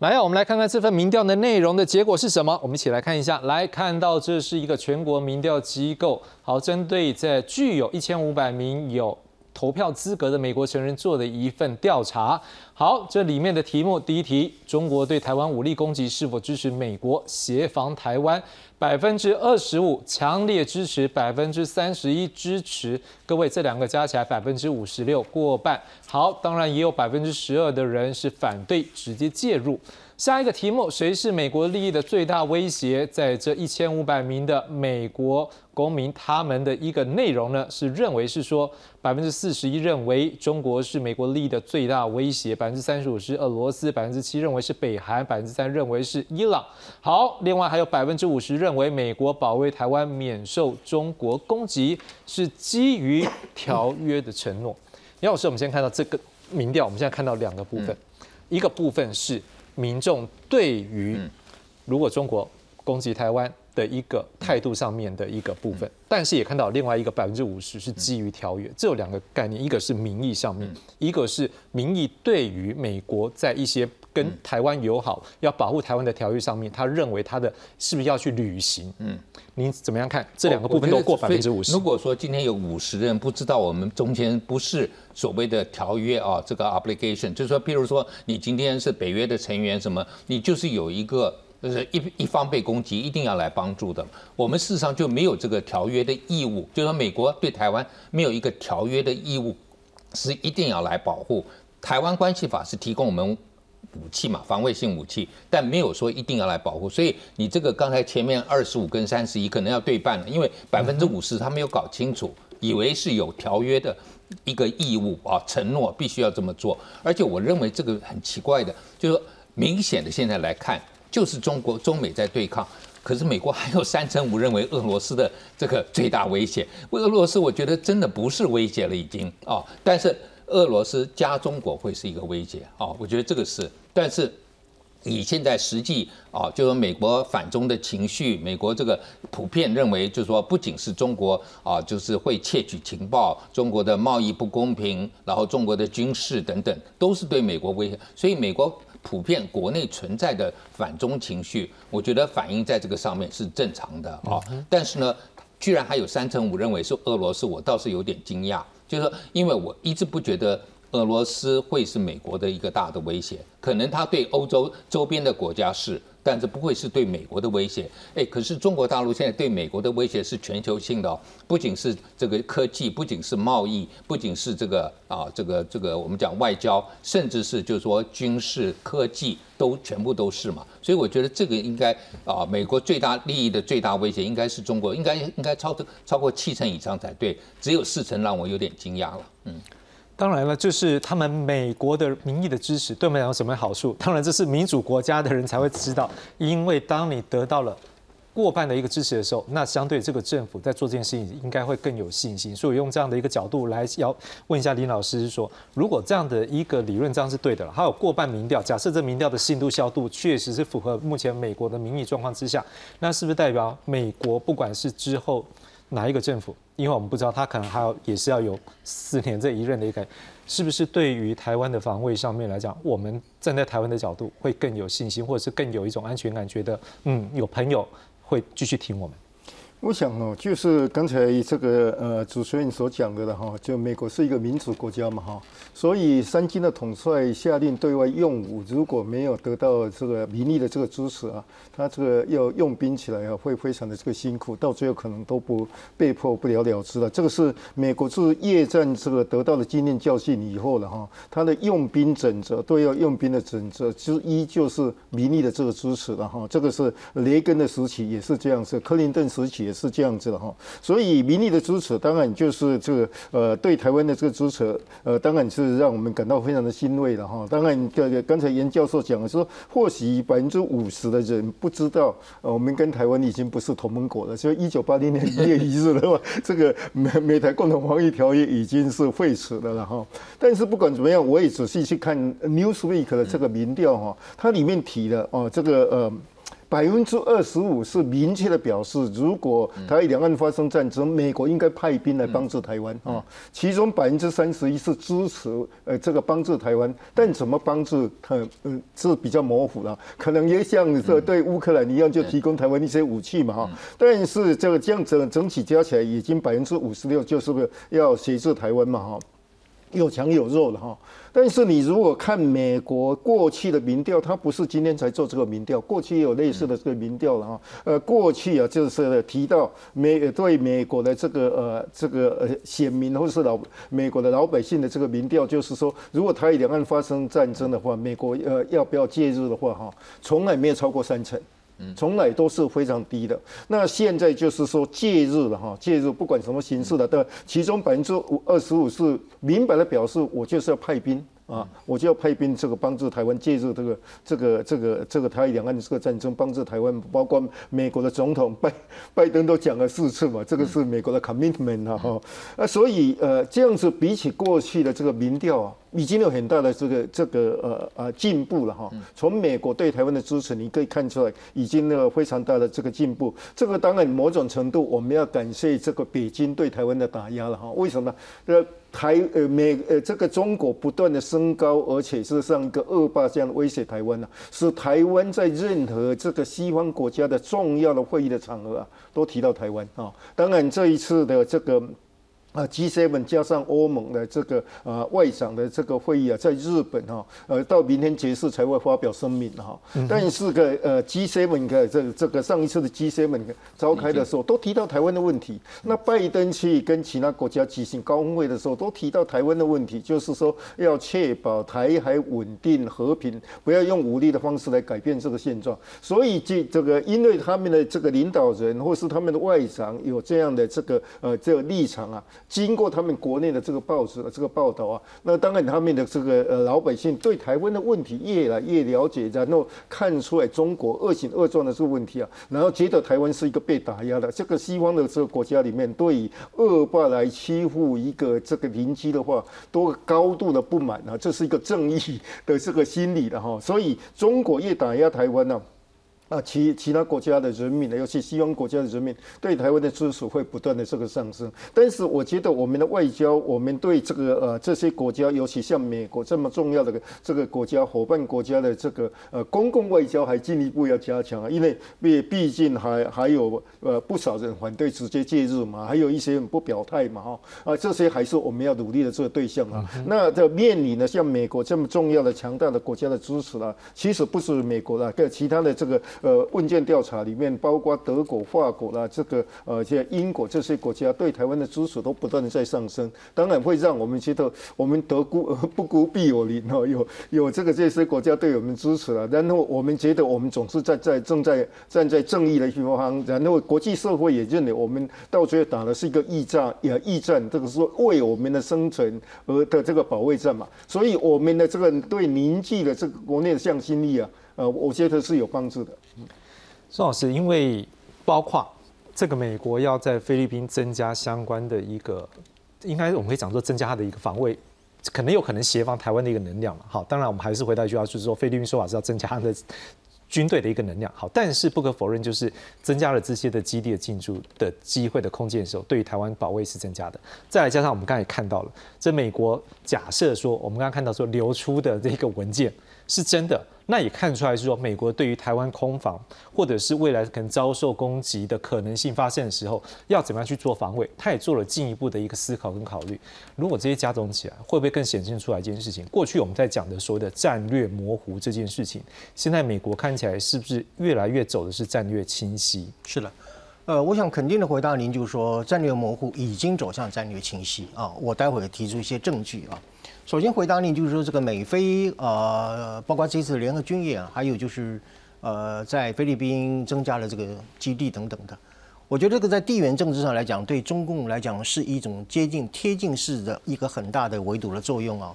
来，我们来看看这份民调的内容的结果是什么？我们一起来看一下。来看到这是一个全国民调机构，好，针对在具有一千五百名有。投票资格的美国成人做的一份调查。好，这里面的题目，第一题：中国对台湾武力攻击是否支持美国协防台湾？百分之二十五强烈支持，百分之三十一支持。各位，这两个加起来百分之五十六，过半。好，当然也有百分之十二的人是反对直接介入。下一个题目，谁是美国利益的最大威胁？在这一千五百名的美国公民，他们的一个内容呢，是认为是说，百分之四十一认为中国是美国利益的最大威胁，百分之三十五是俄罗斯，百分之七认为是北韩，百分之三认为是伊朗。好，另外还有百分之五十认为美国保卫台湾免受中国攻击是基于条约的承诺。杨老师，我们先看到这个民调，我们现在看到两个部分，一个部分是。民众对于如果中国攻击台湾的一个态度上面的一个部分，但是也看到另外一个百分之五十是基于条约，这有两个概念，一个是民意上面，一个是民意对于美国在一些跟台湾友好、要保护台湾的条约上面，他认为他的是不是要去履行？嗯，您怎么样看？这两个部分都过百分之五十。如果说今天有五十人不知道我们中间不是。所谓的条约啊，这个 obligation 就是说，譬如说，你今天是北约的成员，什么，你就是有一个，就是一一方被攻击，一定要来帮助的。我们事实上就没有这个条约的义务，就是说，美国对台湾没有一个条约的义务，是一定要来保护。台湾关系法是提供我们武器嘛，防卫性武器，但没有说一定要来保护。所以你这个刚才前面二十五跟三十一可能要对半了，因为百分之五十他没有搞清楚，以为是有条约的。一个义务啊，承诺必须要这么做，而且我认为这个很奇怪的，就是明显的现在来看，就是中国中美在对抗，可是美国还有三成五认为俄罗斯的这个最大威胁，为俄罗斯我觉得真的不是威胁了已经啊，但是俄罗斯加中国会是一个威胁啊，我觉得这个是，但是。以现在实际啊，就说美国反中的情绪，美国这个普遍认为，就是说不仅是中国啊，就是会窃取情报，中国的贸易不公平，然后中国的军事等等，都是对美国威胁。所以美国普遍国内存在的反中情绪，我觉得反映在这个上面是正常的啊。但是呢，居然还有三成五认为是俄罗斯，我倒是有点惊讶，就是说，因为我一直不觉得。俄罗斯会是美国的一个大的威胁，可能它对欧洲周边的国家是，但是不会是对美国的威胁。哎，可是中国大陆现在对美国的威胁是全球性的哦，不仅是这个科技，不仅是贸易，不仅是这个啊，这个这个我们讲外交，甚至是就是说军事科技都全部都是嘛。所以我觉得这个应该啊，美国最大利益的最大威胁应该是中国，应该应该超超过七成以上才对，只有四成让我有点惊讶了，嗯。当然了，就是他们美国的民意的支持对我们有什么好处？当然这是民主国家的人才会知道，因为当你得到了过半的一个支持的时候，那相对这个政府在做这件事情应该会更有信心。所以用这样的一个角度来要问一下林老师，说如果这样的一个理论这样是对的了，还有过半民调，假设这民调的信度效度确实是符合目前美国的民意状况之下，那是不是代表美国不管是之后哪一个政府，因为我们不知道他可能还要也是要有四年这一任的一个，是不是对于台湾的防卫上面来讲，我们站在台湾的角度会更有信心，或者是更有一种安全感，觉得嗯有朋友会继续挺我们。我想哦，就是刚才这个呃主持人所讲的了哈，就美国是一个民主国家嘛哈，所以三军的统帅下令对外用武，如果没有得到这个民意的这个支持啊，他这个要用兵起来啊，会非常的这个辛苦，到最后可能都不被迫不了了之了。这个是美国自夜战这个得到的经验教训以后了哈，他的用兵准则对要用兵的准则之一就是民意的这个支持了哈，这个是雷根的时期也是这样子，克林顿时期。也是这样子的哈，所以民意的支持当然就是这个呃对台湾的这个支持，呃当然是让我们感到非常的欣慰的哈。当然，这个刚才严教授讲的说，或许百分之五十的人不知道，呃我们跟台湾已经不是同盟国了。所以一九八零年一月一日的话，这个美美台共同防御条约已经是废除了了哈。但是不管怎么样，我也仔细去看 Newsweek 的这个民调哈，它里面提的哦这个呃。百分之二十五是明确的表示，如果台两岸发生战争，美国应该派兵来帮助台湾啊。其中百分之三十一是支持呃这个帮助台湾，但怎么帮助它嗯是比较模糊了，可能也像这对乌克兰一样，就提供台湾一些武器嘛哈。但是这个这样整整体加起来已经百分之五十六，就是不是要协助台湾嘛哈？有强有弱了哈，但是你如果看美国过去的民调，它不是今天才做这个民调，过去也有类似的这个民调了哈。呃，过去啊，就是提到美对美国的这个呃这个呃选民或是老美国的老百姓的这个民调，就是说，如果台两岸发生战争的话，美国呃要不要介入的话哈，从来没有超过三成。从来都是非常低的。那现在就是说介入了哈，介入不管什么形式的，但其中百分之五二十五是明白的表示，我就是要派兵。啊，我就要派兵这个帮助台湾介入这个这个这个这个台两岸这个战争，帮助台湾，包括美国的总统拜拜登都讲了四次嘛，这个是美国的 commitment 啊哈，啊所以呃这样子比起过去的这个民调啊，已经有很大的这个这个呃呃进步了哈。从美国对台湾的支持，你可以看出来已经那个非常大的这个进步。这个当然某种程度我们要感谢这个北京对台湾的打压了哈。为什么？呃。台呃美呃这个中国不断的升高，而且是像一个恶霸这样威胁台湾呢，使台湾在任何这个西方国家的重要的会议的场合啊，都提到台湾啊。当然这一次的这个。啊，G7 加上欧盟的这个呃外长的这个会议啊，在日本哈，呃，到明天结束才会发表声明哈。但是个呃，G7 的这这个上一次的 G7 召开的时候，都提到台湾的问题。那拜登去跟其他国家举行高峰会的时候，都提到台湾的问题，就是说要确保台海稳定和平，不要用武力的方式来改变这个现状。所以这这个，因为他们的这个领导人或是他们的外长有这样的这个呃这个立场啊。经过他们国内的这个报纸的这个报道啊，那当然他们的这个呃老百姓对台湾的问题越来越了解，然后看出来中国恶行恶状的这个问题啊，然后觉得台湾是一个被打压的这个西方的这个国家里面，对恶霸来欺负一个这个邻居的话，都高度的不满啊，这是一个正义的这个心理的哈，所以中国越打压台湾呢。啊，其其他国家的人民呢，尤其西方国家的人民对台湾的支持会不断的这个上升。但是我觉得我们的外交，我们对这个呃这些国家，尤其像美国这么重要的这个国家伙伴国家的这个呃公共外交还进一步要加强啊，因为毕毕竟还还有呃不少人反对直接介入嘛，还有一些人不表态嘛哈啊这些还是我们要努力的这个对象啊。那这面临呢像美国这么重要的强大的国家的支持啊，其实不是美国的，跟其他的这个。呃，问卷调查里面，包括德国、法国啦，这个呃，像英国这些国家对台湾的支持都不断的在上升，当然会让我们觉得我们得孤 不孤必有邻哦，有有这个这些国家对我们支持了，然后我们觉得我们总是在在正在站在正义的一方，然后国际社会也认为我们到最后打的是一个驿战，也驿战，这个是为我们的生存而的这个保卫战嘛，所以我们的这个对凝聚的这个国内的向心力啊。呃，我觉得是有帮助的。宋老师，因为包括这个美国要在菲律宾增加相关的一个，应该我们可以讲说增加它的一个防卫，可能有可能协防台湾的一个能量。好，当然我们还是回到一句话，就是说菲律宾说法是要增加它的。军队的一个能量好，但是不可否认，就是增加了这些的基地的进驻的机会的空间的时候，对于台湾保卫是增加的。再来加上我们刚才也看到了，这美国假设说，我们刚刚看到说流出的这个文件是真的。那也看出来是说，美国对于台湾空防，或者是未来可能遭受攻击的可能性发生的时候，要怎么样去做防卫，他也做了进一步的一个思考跟考虑。如果这些加总起来，会不会更显现出来一件事情？过去我们在讲的所谓的战略模糊这件事情，现在美国看起来是不是越来越走的是战略清晰？是的，呃，我想肯定的回答您，就是说战略模糊已经走向战略清晰啊。我待会提出一些证据啊。首先回答你，就是说这个美菲呃，包括这次联合军演，还有就是呃，在菲律宾增加了这个基地等等的。我觉得这个在地缘政治上来讲，对中共来讲是一种接近贴近式的一个很大的围堵的作用啊。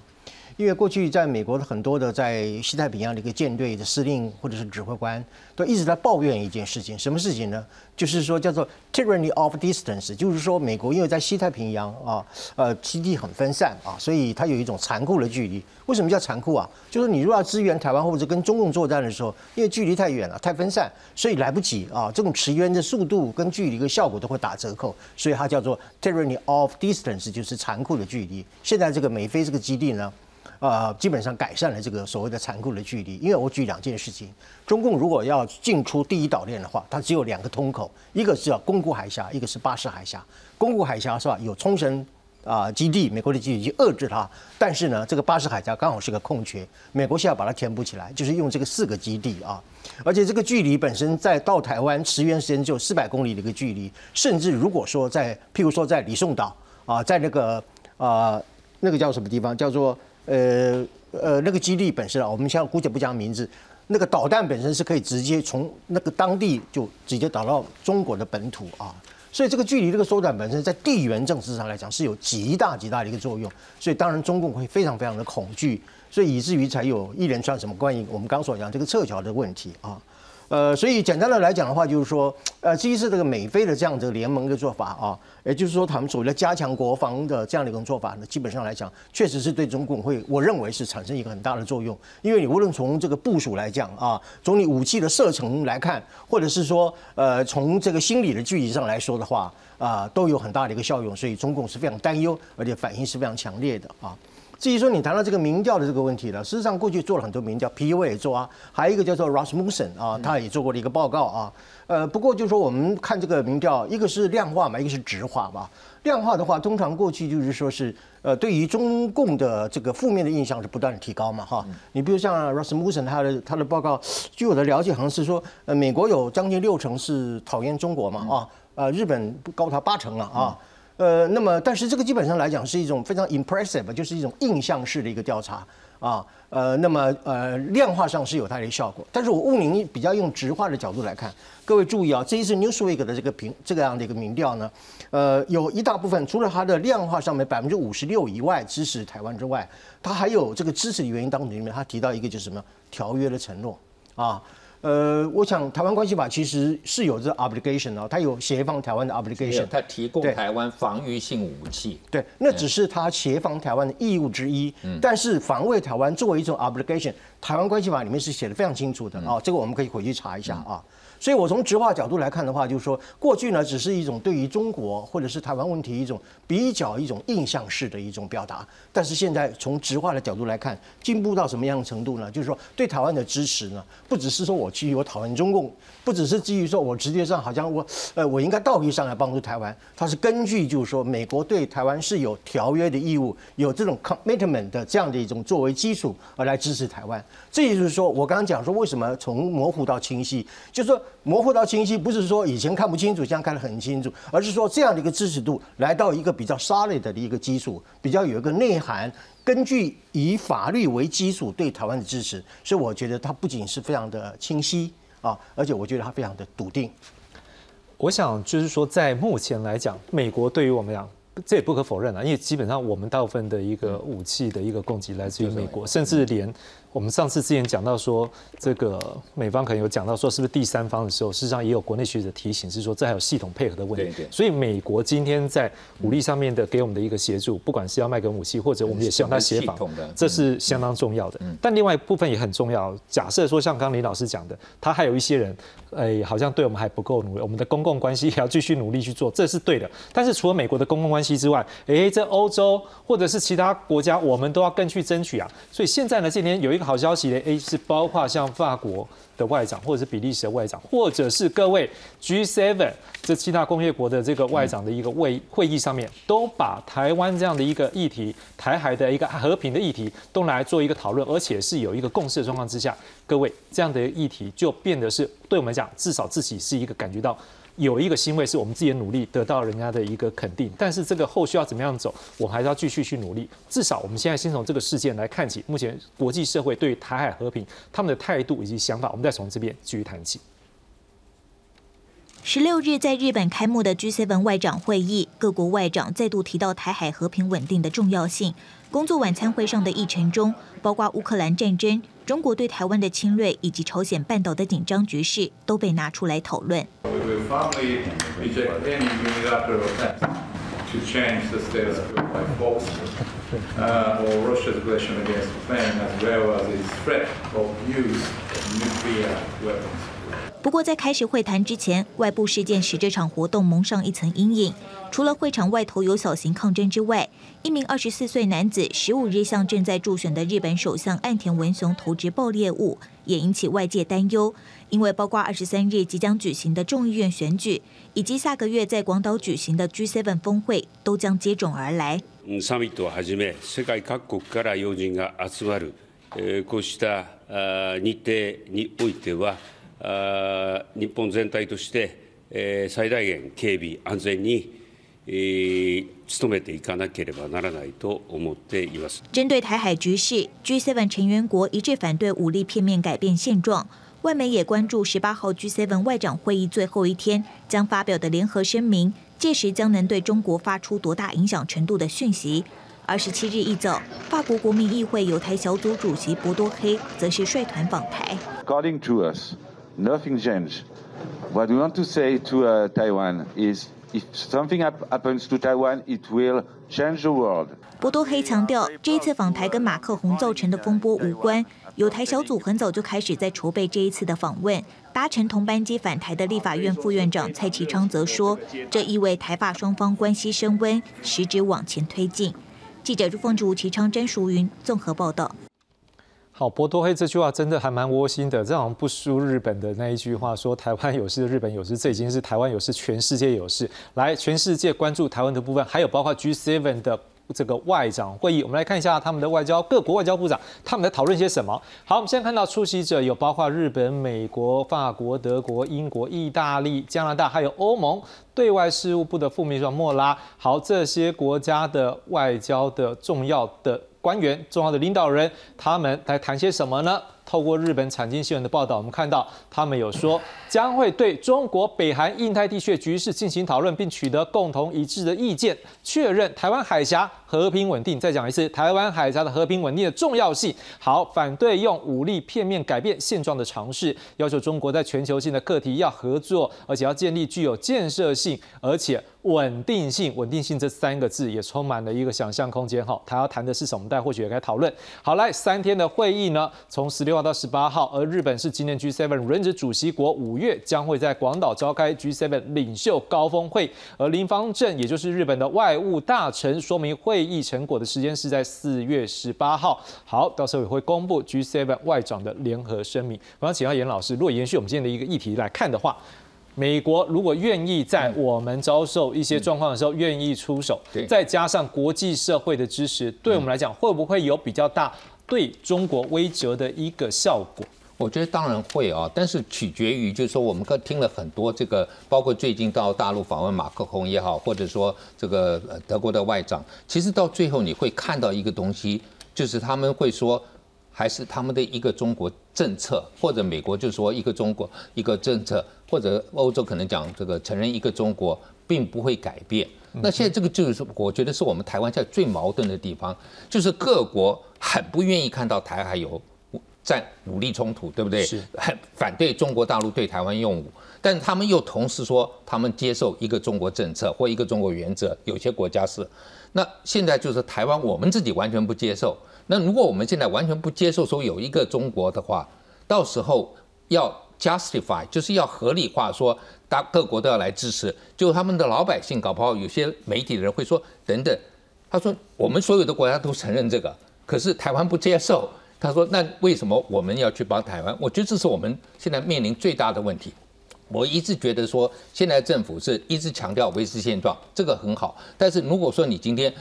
因为过去在美国的很多的在西太平洋的一个舰队的司令或者是指挥官，都一直在抱怨一件事情，什么事情呢？就是说叫做 tyranny of distance，就是说美国因为在西太平洋啊，呃，基地很分散啊，所以它有一种残酷的距离。为什么叫残酷啊？就是你如果要支援台湾或者跟中共作战的时候，因为距离太远了、太分散，所以来不及啊。这种驰援的速度跟距离跟效果都会打折扣，所以它叫做 tyranny of distance，就是残酷的距离。现在这个美菲这个基地呢？呃，基本上改善了这个所谓的残酷的距离。因为我举两件事情，中共如果要进出第一岛链的话，它只有两个通口，一个是叫宫古海峡，一个是巴士海峡。宫古海峡是吧？有冲绳啊基地，美国的基地去遏制它。但是呢，这个巴士海峡刚好是个空缺，美国现在把它填补起来，就是用这个四个基地啊。而且这个距离本身在到台湾驰援时间只有四百公里的一个距离，甚至如果说在譬如说在李宋岛啊，在那个啊那个叫什么地方叫做。呃呃，那个基地本身啊，我们现在姑且不讲名字，那个导弹本身是可以直接从那个当地就直接打到中国的本土啊，所以这个距离这个缩短本身在地缘政治上来讲是有极大极大的一个作用，所以当然中共会非常非常的恐惧，所以以至于才有一连串什么关于我们刚所讲这个撤侨的问题啊。呃，所以简单的来讲的话，就是说，呃，第一是这个美菲的这样的联盟的做法啊，也就是说，他们所谓的加强国防的这样的一种做法呢，基本上来讲，确实是对中共会，我认为是产生一个很大的作用。因为你无论从这个部署来讲啊，从你武器的射程来看，或者是说，呃，从这个心理的距离上来说的话，啊，都有很大的一个效用。所以中共是非常担忧，而且反应是非常强烈的啊。至于说你谈到这个民调的这个问题了，事实上过去做了很多民调，PU 也做啊，还有一个叫做 Rasmussen 啊，他也做过的一个报告啊。呃，不过就是说我们看这个民调，一个是量化嘛，一个是质化嘛。量化的话，通常过去就是说是呃，对于中共的这个负面的印象是不断的提高嘛，哈。你比如像 Rasmussen 他的他的报告，据我的了解，好像是说呃，美国有将近六成是讨厌中国嘛，啊，呃，日本高达八成了啊。呃，那么，但是这个基本上来讲是一种非常 impressive，就是一种印象式的一个调查啊。呃，那么呃，量化上是有它的效果，但是我务您比较用直化的角度来看，各位注意啊，这一次 Newsweek 的这个评这个样的一个民调呢，呃，有一大部分除了它的量化上面百分之五十六以外支持台湾之外，它还有这个支持的原因当中里面，它提到一个就是什么条约的承诺啊。呃，我想台湾关系法其实是有这 obligation 哦，它有协防台湾的 obligation，它提供台湾防御性武器，对，那只是它协防台湾的义务之一。但是防卫台湾作为一种 obligation，台湾关系法里面是写的非常清楚的啊，这个我们可以回去查一下啊。所以，我从直化角度来看的话，就是说，过去呢，只是一种对于中国或者是台湾问题一种比较一种印象式的一种表达。但是现在从直化的角度来看，进步到什么样的程度呢？就是说，对台湾的支持呢，不只是说我基于我讨厌中共，不只是基于说我直接上好像我呃我应该道义上来帮助台湾，它是根据就是说美国对台湾是有条约的义务，有这种 commitment 的这样的一种作为基础而来支持台湾。这也就是说，我刚刚讲说为什么从模糊到清晰，就是说。模糊到清晰，不是说以前看不清楚，现在看得很清楚，而是说这样的一个支持度来到一个比较 solid 的一个基础，比较有一个内涵，根据以法律为基础对台湾的支持，所以我觉得它不仅是非常的清晰啊，而且我觉得它非常的笃定。我想就是说，在目前来讲，美国对于我们讲。这也不可否认啊，因为基本上我们大部分的一个武器的一个供给来自于美国，甚至连我们上次之前讲到说，这个美方可能有讲到说，是不是第三方的时候，事实上也有国内学者提醒，是说这还有系统配合的问题。对对。所以美国今天在武力上面的给我们的一个协助，不管是要卖给武器，或者我们也希望他协防，这是相当重要的。但另外一部分也很重要。假设说像刚刚林老师讲的，他还有一些人，哎，好像对我们还不够努力，我们的公共关系也要继续努力去做，这是对的。但是除了美国的公共关系之外，哎，这欧洲或者是其他国家，我们都要更去争取啊。所以现在呢，今天有一个好消息呢，哎，是包括像法国的外长，或者是比利时的外长，或者是各位 G7 这七大工业国的这个外长的一个会会议上面，都把台湾这样的一个议题，台海的一个和平的议题，都来做一个讨论，而且是有一个共识的状况之下，各位这样的议题就变得是对我们讲，至少自己是一个感觉到。有一个欣慰，是我们自己的努力得到人家的一个肯定，但是这个后续要怎么样走，我们还是要继续去努力。至少我们现在先从这个事件来看起，目前国际社会对台海和平他们的态度以及想法，我们再从这边继续谈起。十六日在日本开幕的 G7 外长会议，各国外长再度提到台海和平稳定的重要性。工作晚餐会上的议程中，包括乌克兰战争、中国对台湾的侵略以及朝鲜半岛的紧张局势，都被拿出来讨论。不过，在开始会谈之前，外部事件使这场活动蒙上一层阴影。除了会场外头有小型抗争之外，一名二十四岁男子十五日向正在助选的日本首相岸田文雄投掷爆裂物，也引起外界担忧。因为包括二十三日即将举行的众议院选举，以及下个月在广岛举行的 G7 峰会，都将接踵而来。サミットをはじめ、世界各国から要人が集まるこうした日程においては。日本全体として最大限警備安全に努めていかなければならないと思っています。针对台海局势，G7 成员国一致反对武力片面改变现状。外媒也关注十八号 G7 外长会议最后一天将发表的联合声明，届时将能对中国发出多大影响程度的讯息。二十七日一早，法国国民议会犹太小组主席博多黑则是率团访台。According to us. nothing changed. What we want to say to uh, Taiwan is if something happens to Taiwan, it will change the world. 博多黑强调，这一次访台跟马克宏造成的风波无关。有台小组很早就开始在筹备这一次的访问。搭乘同班机返台的立法院副院长蔡其昌则说，这意味台法双方关系升温，实质往前推进。记者朱凤竹、其昌、詹淑云综合报道。好，博多黑这句话真的还蛮窝心的，这好像不输日本的那一句话，说台湾有事，日本有事，这已经是台湾有事，全世界有事。来，全世界关注台湾的部分，还有包括 G7 的这个外长会议，我们来看一下他们的外交，各国外交部长他们在讨论些什么。好，我们现在看到出席者有包括日本、美国、法国、德国、英国、意大利、加拿大，还有欧盟对外事务部的副秘书长莫拉。好，这些国家的外交的重要的。官员、重要的领导人，他们来谈些什么呢？透过日本产经新闻的报道，我们看到他们有说将会对中国、北韩、印太地区的局势进行讨论，并取得共同一致的意见，确认台湾海峡和平稳定。再讲一次，台湾海峡的和平稳定的重要性。好，反对用武力片面改变现状的尝试，要求中国在全球性的课题要合作，而且要建立具有建设性，而且。稳定性，稳定性这三个字也充满了一个想象空间哈。他要谈的是什么？大家或许也该讨论。好，来三天的会议呢，从十六号到十八号，而日本是今年 G7 轮值主席国，五月将会在广岛召开 G7 领袖高峰会。而林方正，也就是日本的外务大臣，说明会议成果的时间是在四月十八号。好，到时候也会公布 G7 外长的联合声明。我想请教严老师，如果延续我们今天的一个议题来看的话。美国如果愿意在我们遭受一些状况的时候愿意出手，再加上国际社会的支持，对我们来讲会不会有比较大对中国威慑的一个效果？我觉得当然会啊，但是取决于就是说我们刚听了很多这个，包括最近到大陆访问马克宏也好，或者说这个德国的外长，其实到最后你会看到一个东西，就是他们会说。还是他们的一个中国政策，或者美国就说一个中国一个政策，或者欧洲可能讲这个承认一个中国，并不会改变。那现在这个就是我觉得是我们台湾现在最矛盾的地方，就是各国很不愿意看到台海有战武力冲突，对不对？是很反对中国大陆对台湾用武，但他们又同时说他们接受一个中国政策或一个中国原则，有些国家是。那现在就是台湾，我们自己完全不接受。那如果我们现在完全不接受说有一个中国的话，到时候要 justify，就是要合理化说，大各国都要来支持，就他们的老百姓搞不好有些媒体的人会说等等，他说我们所有的国家都承认这个，可是台湾不接受。他说那为什么我们要去帮台湾？我觉得这是我们现在面临最大的问题。我一直觉得说，现在政府是一直强调维持现状，这个很好。但是如果说你今天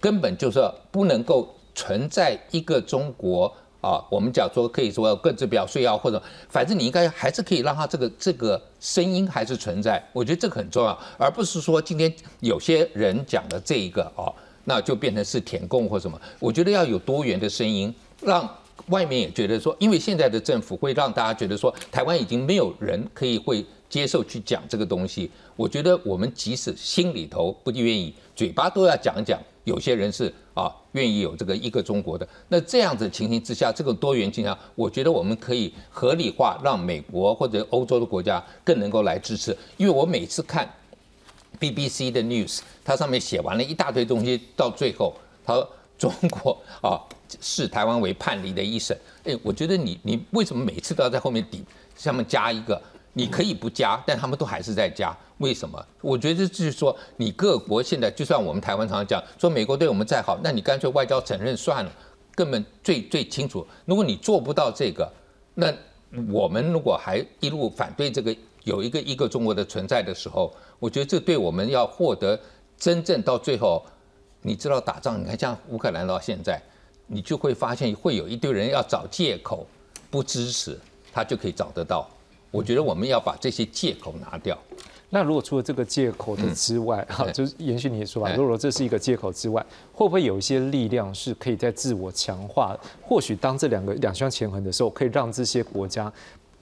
根本就是不能够存在一个中国啊，我们讲说可以说各自表税啊，或者反正你应该还是可以让他这个这个声音还是存在。我觉得这个很重要，而不是说今天有些人讲的这一个哦，那就变成是舔共或什么。我觉得要有多元的声音，让。外面也觉得说，因为现在的政府会让大家觉得说，台湾已经没有人可以会接受去讲这个东西。我觉得我们即使心里头不愿意，嘴巴都要讲讲。有些人是啊，愿意有这个一个中国的。那这样子情形之下，这个多元倾向，我觉得我们可以合理化，让美国或者欧洲的国家更能够来支持。因为我每次看 BBC 的 news，它上面写完了一大堆东西，到最后他说中国啊。视台湾为叛离的一省，哎，我觉得你你为什么每次都要在后面顶上面加一个？你可以不加，但他们都还是在加，为什么？我觉得就是说，你各国现在就算我们台湾常常讲说美国对我们再好，那你干脆外交承认算了，根本最最清楚。如果你做不到这个，那我们如果还一路反对这个有一个一个中国的存在的时候，我觉得这对我们要获得真正到最后，你知道打仗，你看像乌克兰到现在。你就会发现会有一堆人要找借口不支持，他就可以找得到。我觉得我们要把这些借口拿掉。那如果除了这个借口的之外，哈，就是延续你的说法，如果这是一个借口之外，会不会有一些力量是可以在自我强化？或许当这两个两相权衡的时候，可以让这些国家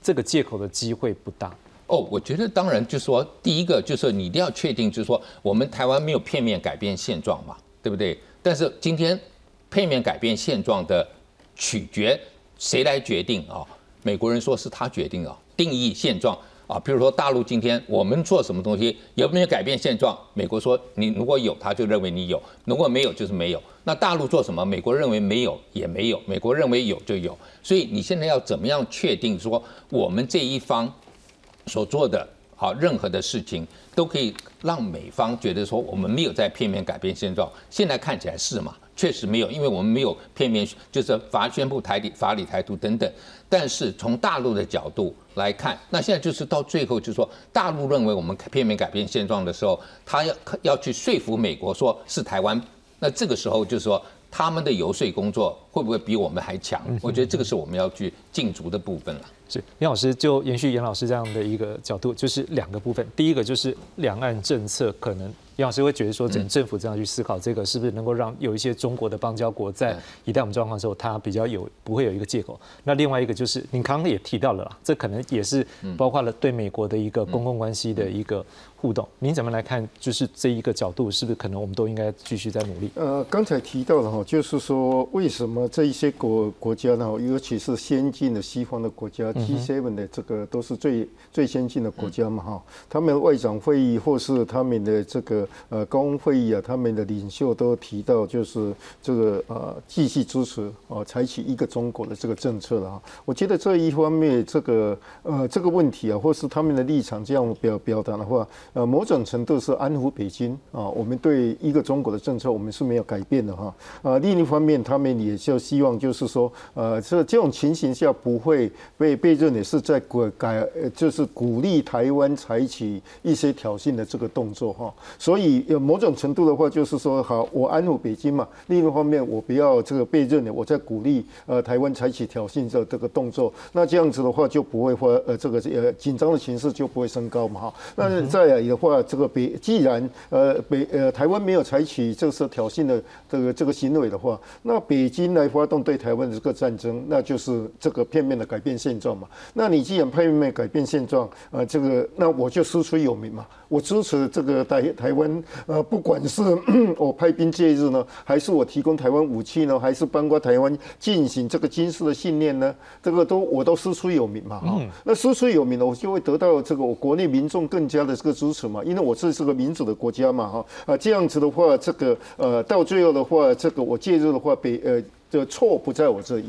这个借口的机会不大。哦，我觉得当然就是说，第一个就是你一定要确定，就是说我们台湾没有片面改变现状嘛，对不对？但是今天。片面改变现状的取决谁来决定啊？美国人说是他决定啊，定义现状啊。比如说大陆今天我们做什么东西有没有改变现状？美国说你如果有，他就认为你有；如果没有，就是没有。那大陆做什么？美国认为没有也没有，美国认为有就有。所以你现在要怎么样确定说我们这一方所做的好任何的事情都可以让美方觉得说我们没有在片面改变现状？现在看起来是嘛？确实没有，因为我们没有片面，就是法宣布台理法理台独等等。但是从大陆的角度来看，那现在就是到最后，就是说大陆认为我们片面改变现状的时候，他要要去说服美国说是台湾。那这个时候就是说他们的游说工作会不会比我们还强？我觉得这个是我们要去禁足的部分了。是严老师就延续严老师这样的一个角度，就是两个部分。第一个就是两岸政策可能。杨老师会觉得说，整政府这样去思考这个，是不是能够让有一些中国的邦交国在一旦我们状况的时候，它比较有不会有一个借口？那另外一个就是，您刚刚也提到了，这可能也是包括了对美国的一个公共关系的一个互动。您怎么来看？就是这一个角度，是不是可能我们都应该继续在努力？呃，刚才提到了哈，就是说为什么这一些国国家呢，尤其是先进的西方的国家，G7 的这个都是最最先进的国家嘛哈，他们外长会议或是他们的这个。呃，高峰会议啊，他们的领袖都提到，就是这个呃，继续支持啊，采取一个中国的这个政策了哈。我觉得这一方面，这个呃，这个问题啊，或是他们的立场这样表表达的话，呃，某种程度是安抚北京啊。我们对一个中国的政策，我们是没有改变的哈。啊，另一方面，他们也就希望，就是说，呃，这这种情形下不会被被认为是在改改，就是鼓励台湾采取一些挑衅的这个动作哈。所以有某种程度的话，就是说，好，我安抚北京嘛。另一方面，我不要这个被认为我在鼓励呃台湾采取挑衅这这个动作。那这样子的话，就不会发呃这个呃紧张的形势就不会升高嘛哈。那再来的话，这个北既然呃北呃台湾没有采取这个是挑衅的这个这个行为的话，那北京来发动对台湾的这个战争，那就是这个片面的改变现状嘛。那你既然片面改变现状，呃，这个那我就师出有名嘛。我支持这个台台湾，呃，不管是 我派兵介入呢，还是我提供台湾武器呢，还是帮过台湾进行这个军事的训练呢，这个都我都师出有名嘛。哈，那师出有名呢，我就会得到这个我国内民众更加的这个支持嘛。因为我这是个民主的国家嘛。哈，啊，这样子的话，这个呃，到最后的话，这个我介入的话，北呃，这错不在我这里。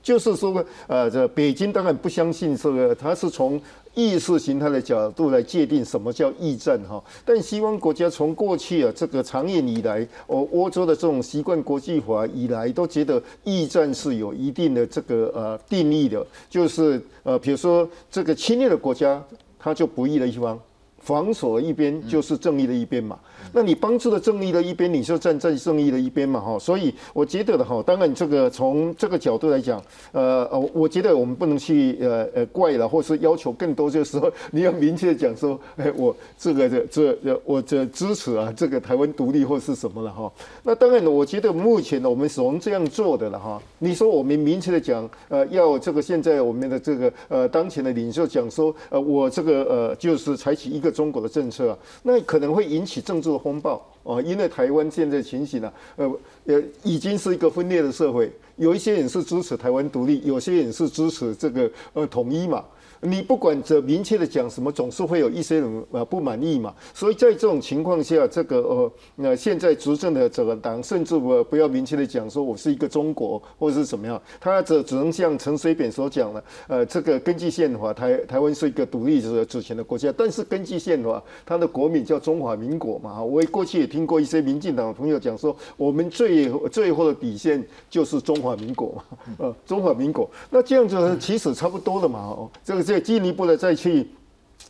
就是说，呃，这北京当然不相信这个，他是从意识形态的角度来界定什么叫驿站哈。但西方国家从过去啊，这个长远以来，哦，欧洲的这种习惯国际化以来，都觉得驿站是有一定的这个呃定义的，就是呃，比如说这个侵略的国家，它就不义的一方，防守一边就是正义的一边嘛。那你帮助了正义的一边，你就站在正义的一边嘛，哈，所以我觉得的哈，当然这个从这个角度来讲，呃呃，我觉得我们不能去呃呃怪了，或是要求更多，就是说 你要明确讲说，哎，我这个这这我这支持啊，这个台湾独立或是什么了哈。那当然，我觉得目前呢，我们所能这样做的了哈。你说我们明确的讲，呃，要这个现在我们的这个呃当前的领袖讲说，呃，我这个呃就是采取一个中国的政策啊，那可能会引起政治的。风暴啊，因为台湾现在情形呢，呃呃，已经是一个分裂的社会，有一些人是支持台湾独立，有些人是支持这个呃统一嘛。你不管这明确的讲什么，总是会有一些人呃不满意嘛。所以在这种情况下，这个呃那现在执政的这个党，甚至我不要明确的讲说我是一个中国或者是怎么样，他只只能像陈水扁所讲的，呃，这个根据宪法，台台湾是一个独立的主权的国家，但是根据宪法，他的国名叫中华民国嘛。我过去也听过一些民进党的朋友讲说，我们最最后的底线就是中华民国嘛，呃，中华民国。那这样子其实差不多了嘛，哦，这个。再进一步的再去，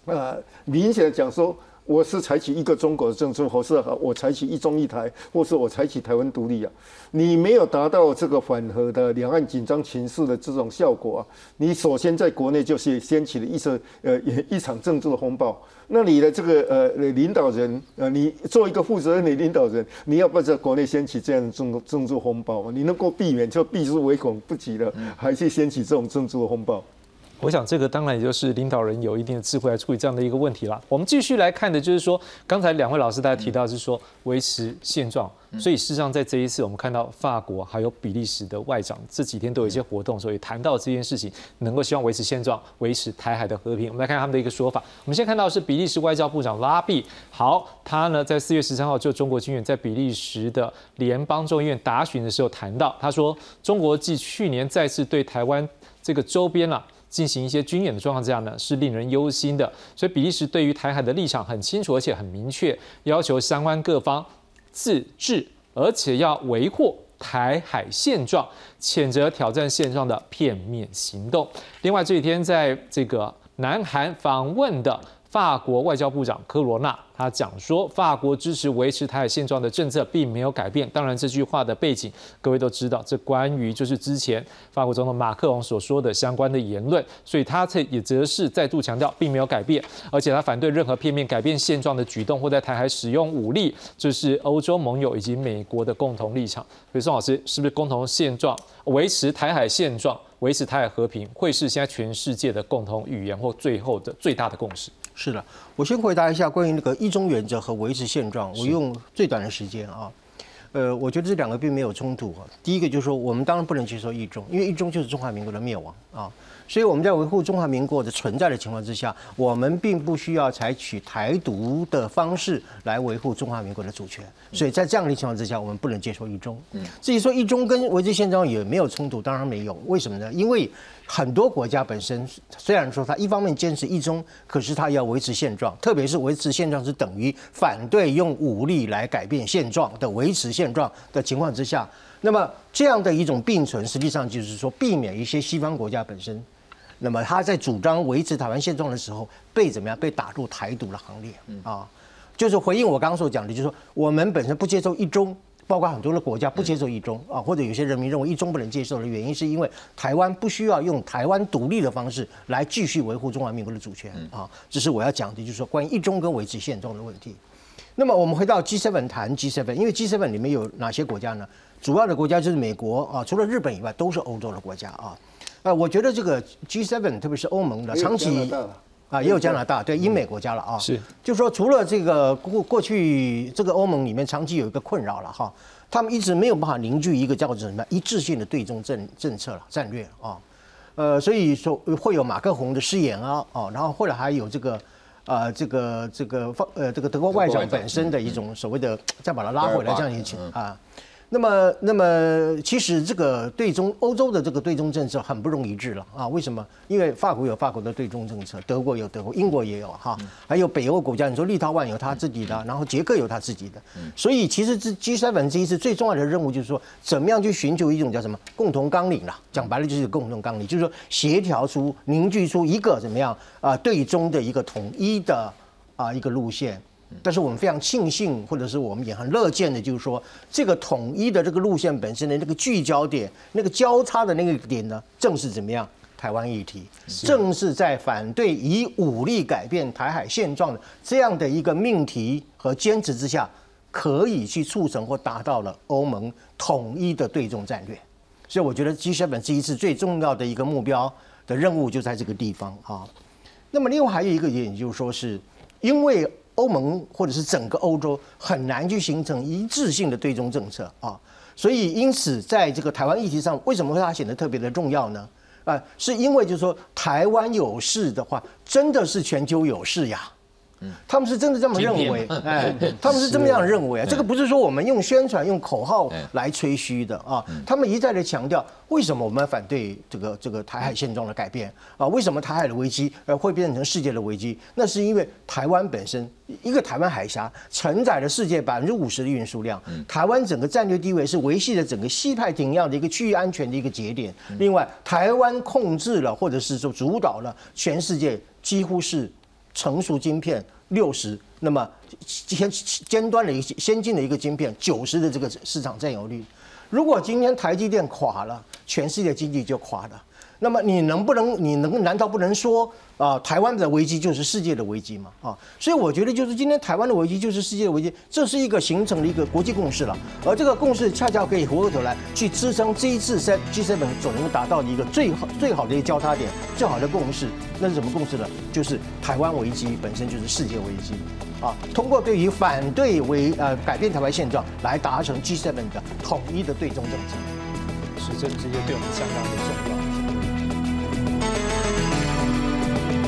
呃，明显的讲说，我是采取一个中国的政策，或是我采取一中一台，或是我采取台湾独立啊，你没有达到这个缓和的两岸紧张情势的这种效果啊，你首先在国内就是掀起了一次呃一场政治的风暴。那你的这个呃领导人呃，你做一个负责任的领导人，你要不在国内掀起这样的政政治风暴你能够避免就避之唯恐不及了，还是掀起这种政治的风暴？我想这个当然也就是领导人有一定的智慧来处理这样的一个问题了。我们继续来看的就是说，刚才两位老师大家提到是说维持现状，所以事实上在这一次我们看到法国还有比利时的外长这几天都有一些活动，所以谈到这件事情，能够希望维持现状，维持台海的和平。我们来看他们的一个说法。我们先看到是比利时外交部长拉比，好，他呢在四月十三号就中国军演在比利时的联邦众议院答询的时候谈到，他说中国继去年再次对台湾这个周边了。进行一些军演的状况下呢，是令人忧心的。所以比利时对于台海的立场很清楚，而且很明确，要求相关各方自治，而且要维护台海现状，谴责挑战现状的片面行动。另外这几天在这个南韩访问的。法国外交部长科罗纳他讲说，法国支持维持台海现状的政策并没有改变。当然，这句话的背景各位都知道，这关于就是之前法国总统马克龙所说的相关的言论，所以他这也则是再度强调并没有改变，而且他反对任何片面改变现状的举动或在台海使用武力，这是欧洲盟友以及美国的共同立场。所以宋老师是不是共同现状维持台海现状，维持台海和平，会是现在全世界的共同语言或最后的最大的共识？是的，我先回答一下关于那个一中原则和维持现状。我用最短的时间啊，呃，我觉得这两个并没有冲突啊。第一个就是说，我们当然不能接受一中，因为一中就是中华民国的灭亡啊。所以我们在维护中华民国的存在的情况之下，我们并不需要采取台独的方式来维护中华民国的主权。所以在这样的情况之下，我们不能接受一中。至于说一中跟维持现状有没有冲突，当然没有。为什么呢？因为很多国家本身虽然说它一方面坚持一中，可是它要维持现状，特别是维持现状是等于反对用武力来改变现状的维持现状的情况之下，那么这样的一种并存，实际上就是说避免一些西方国家本身。那么他在主张维持台湾现状的时候，被怎么样？被打入台独的行列啊，就是回应我刚刚所讲的，就是说我们本身不接受一中，包括很多的国家不接受一中啊，或者有些人民认为一中不能接受的原因，是因为台湾不需要用台湾独立的方式来继续维护中华民国的主权啊。这是我要讲的，就是说关于一中跟维持现状的问题。那么我们回到 G7 谈 G7，因为 G7 里面有哪些国家呢？主要的国家就是美国啊，除了日本以外都是欧洲的国家啊。呃，我觉得这个 G7，特别是欧盟的长期啊，也有加拿大，对英美国家了啊。是，就是说除了这个过过去这个欧盟里面长期有一个困扰了哈，他们一直没有办法凝聚一个叫做什么一致性的对中政政策了战略啊。呃，所以说会有马克宏的誓言啊，哦，然后后来还有这个。啊，这个这个方呃，这个德国外长本身的一种所谓的再把它拉回来这样一情啊。那么，那么其实这个对中欧洲的这个对中政策很不容易治了啊？为什么？因为法国有法国的对中政策，德国有德国，英国也有哈，还有北欧国家，你说立陶宛有他自己的，然后捷克有他自己的，所以其实这 G 三分之一是最重要的任务就是说，怎么样去寻求一种叫什么共同纲领啦？讲白了就是共同纲领，就是说协调出、凝聚出一个怎么样啊对中的一个统一的啊一个路线。但是我们非常庆幸，或者是我们也很乐见的，就是说这个统一的这个路线本身的那个聚焦点、那个交叉的那个点呢，正是怎么样？台湾议题，正是在反对以武力改变台海现状的这样的一个命题和坚持之下，可以去促成或达到了欧盟统一的对中战略。所以我觉得 G7 这一次最重要的一个目标的任务就在这个地方啊。那么另外还有一个点，就是说是因为。欧盟或者是整个欧洲很难去形成一致性的对中政策啊，所以因此在这个台湾议题上，为什么会它显得特别的重要呢？啊，是因为就是说台湾有事的话，真的是全球有事呀。他们是真的这么认为，哎，他们是这么样认为啊。这个不是说我们用宣传、用口号来吹嘘的啊。他们一再的强调，为什么我们反对这个这个台海现状的改变啊？为什么台海的危机呃会变成世界的危机？那是因为台湾本身一个台湾海峡承载了世界百分之五十的运输量，台湾整个战略地位是维系了整个西太平洋的一个区域安全的一个节点。另外，台湾控制了或者是说主导了全世界几乎是。成熟晶片六十，那么尖尖端的一个先进的一个晶片九十的这个市场占有率，如果今天台积电垮了，全世界经济就垮了。那么你能不能？你能难道不能说啊？台湾的危机就是世界的危机吗？啊，所以我觉得就是今天台湾的危机就是世界的危机，这是一个形成了一个国际共识了。而这个共识恰恰可以回过头来去支撑这一次在 G7 所能达到的一个最好最好的一个交叉点，最好的共识。那是什么共识呢？就是台湾危机本身就是世界危机啊。通过对于反对为呃改变台湾现状来达成 G7 的统一的对中政策，是这这些对我们相当的重要。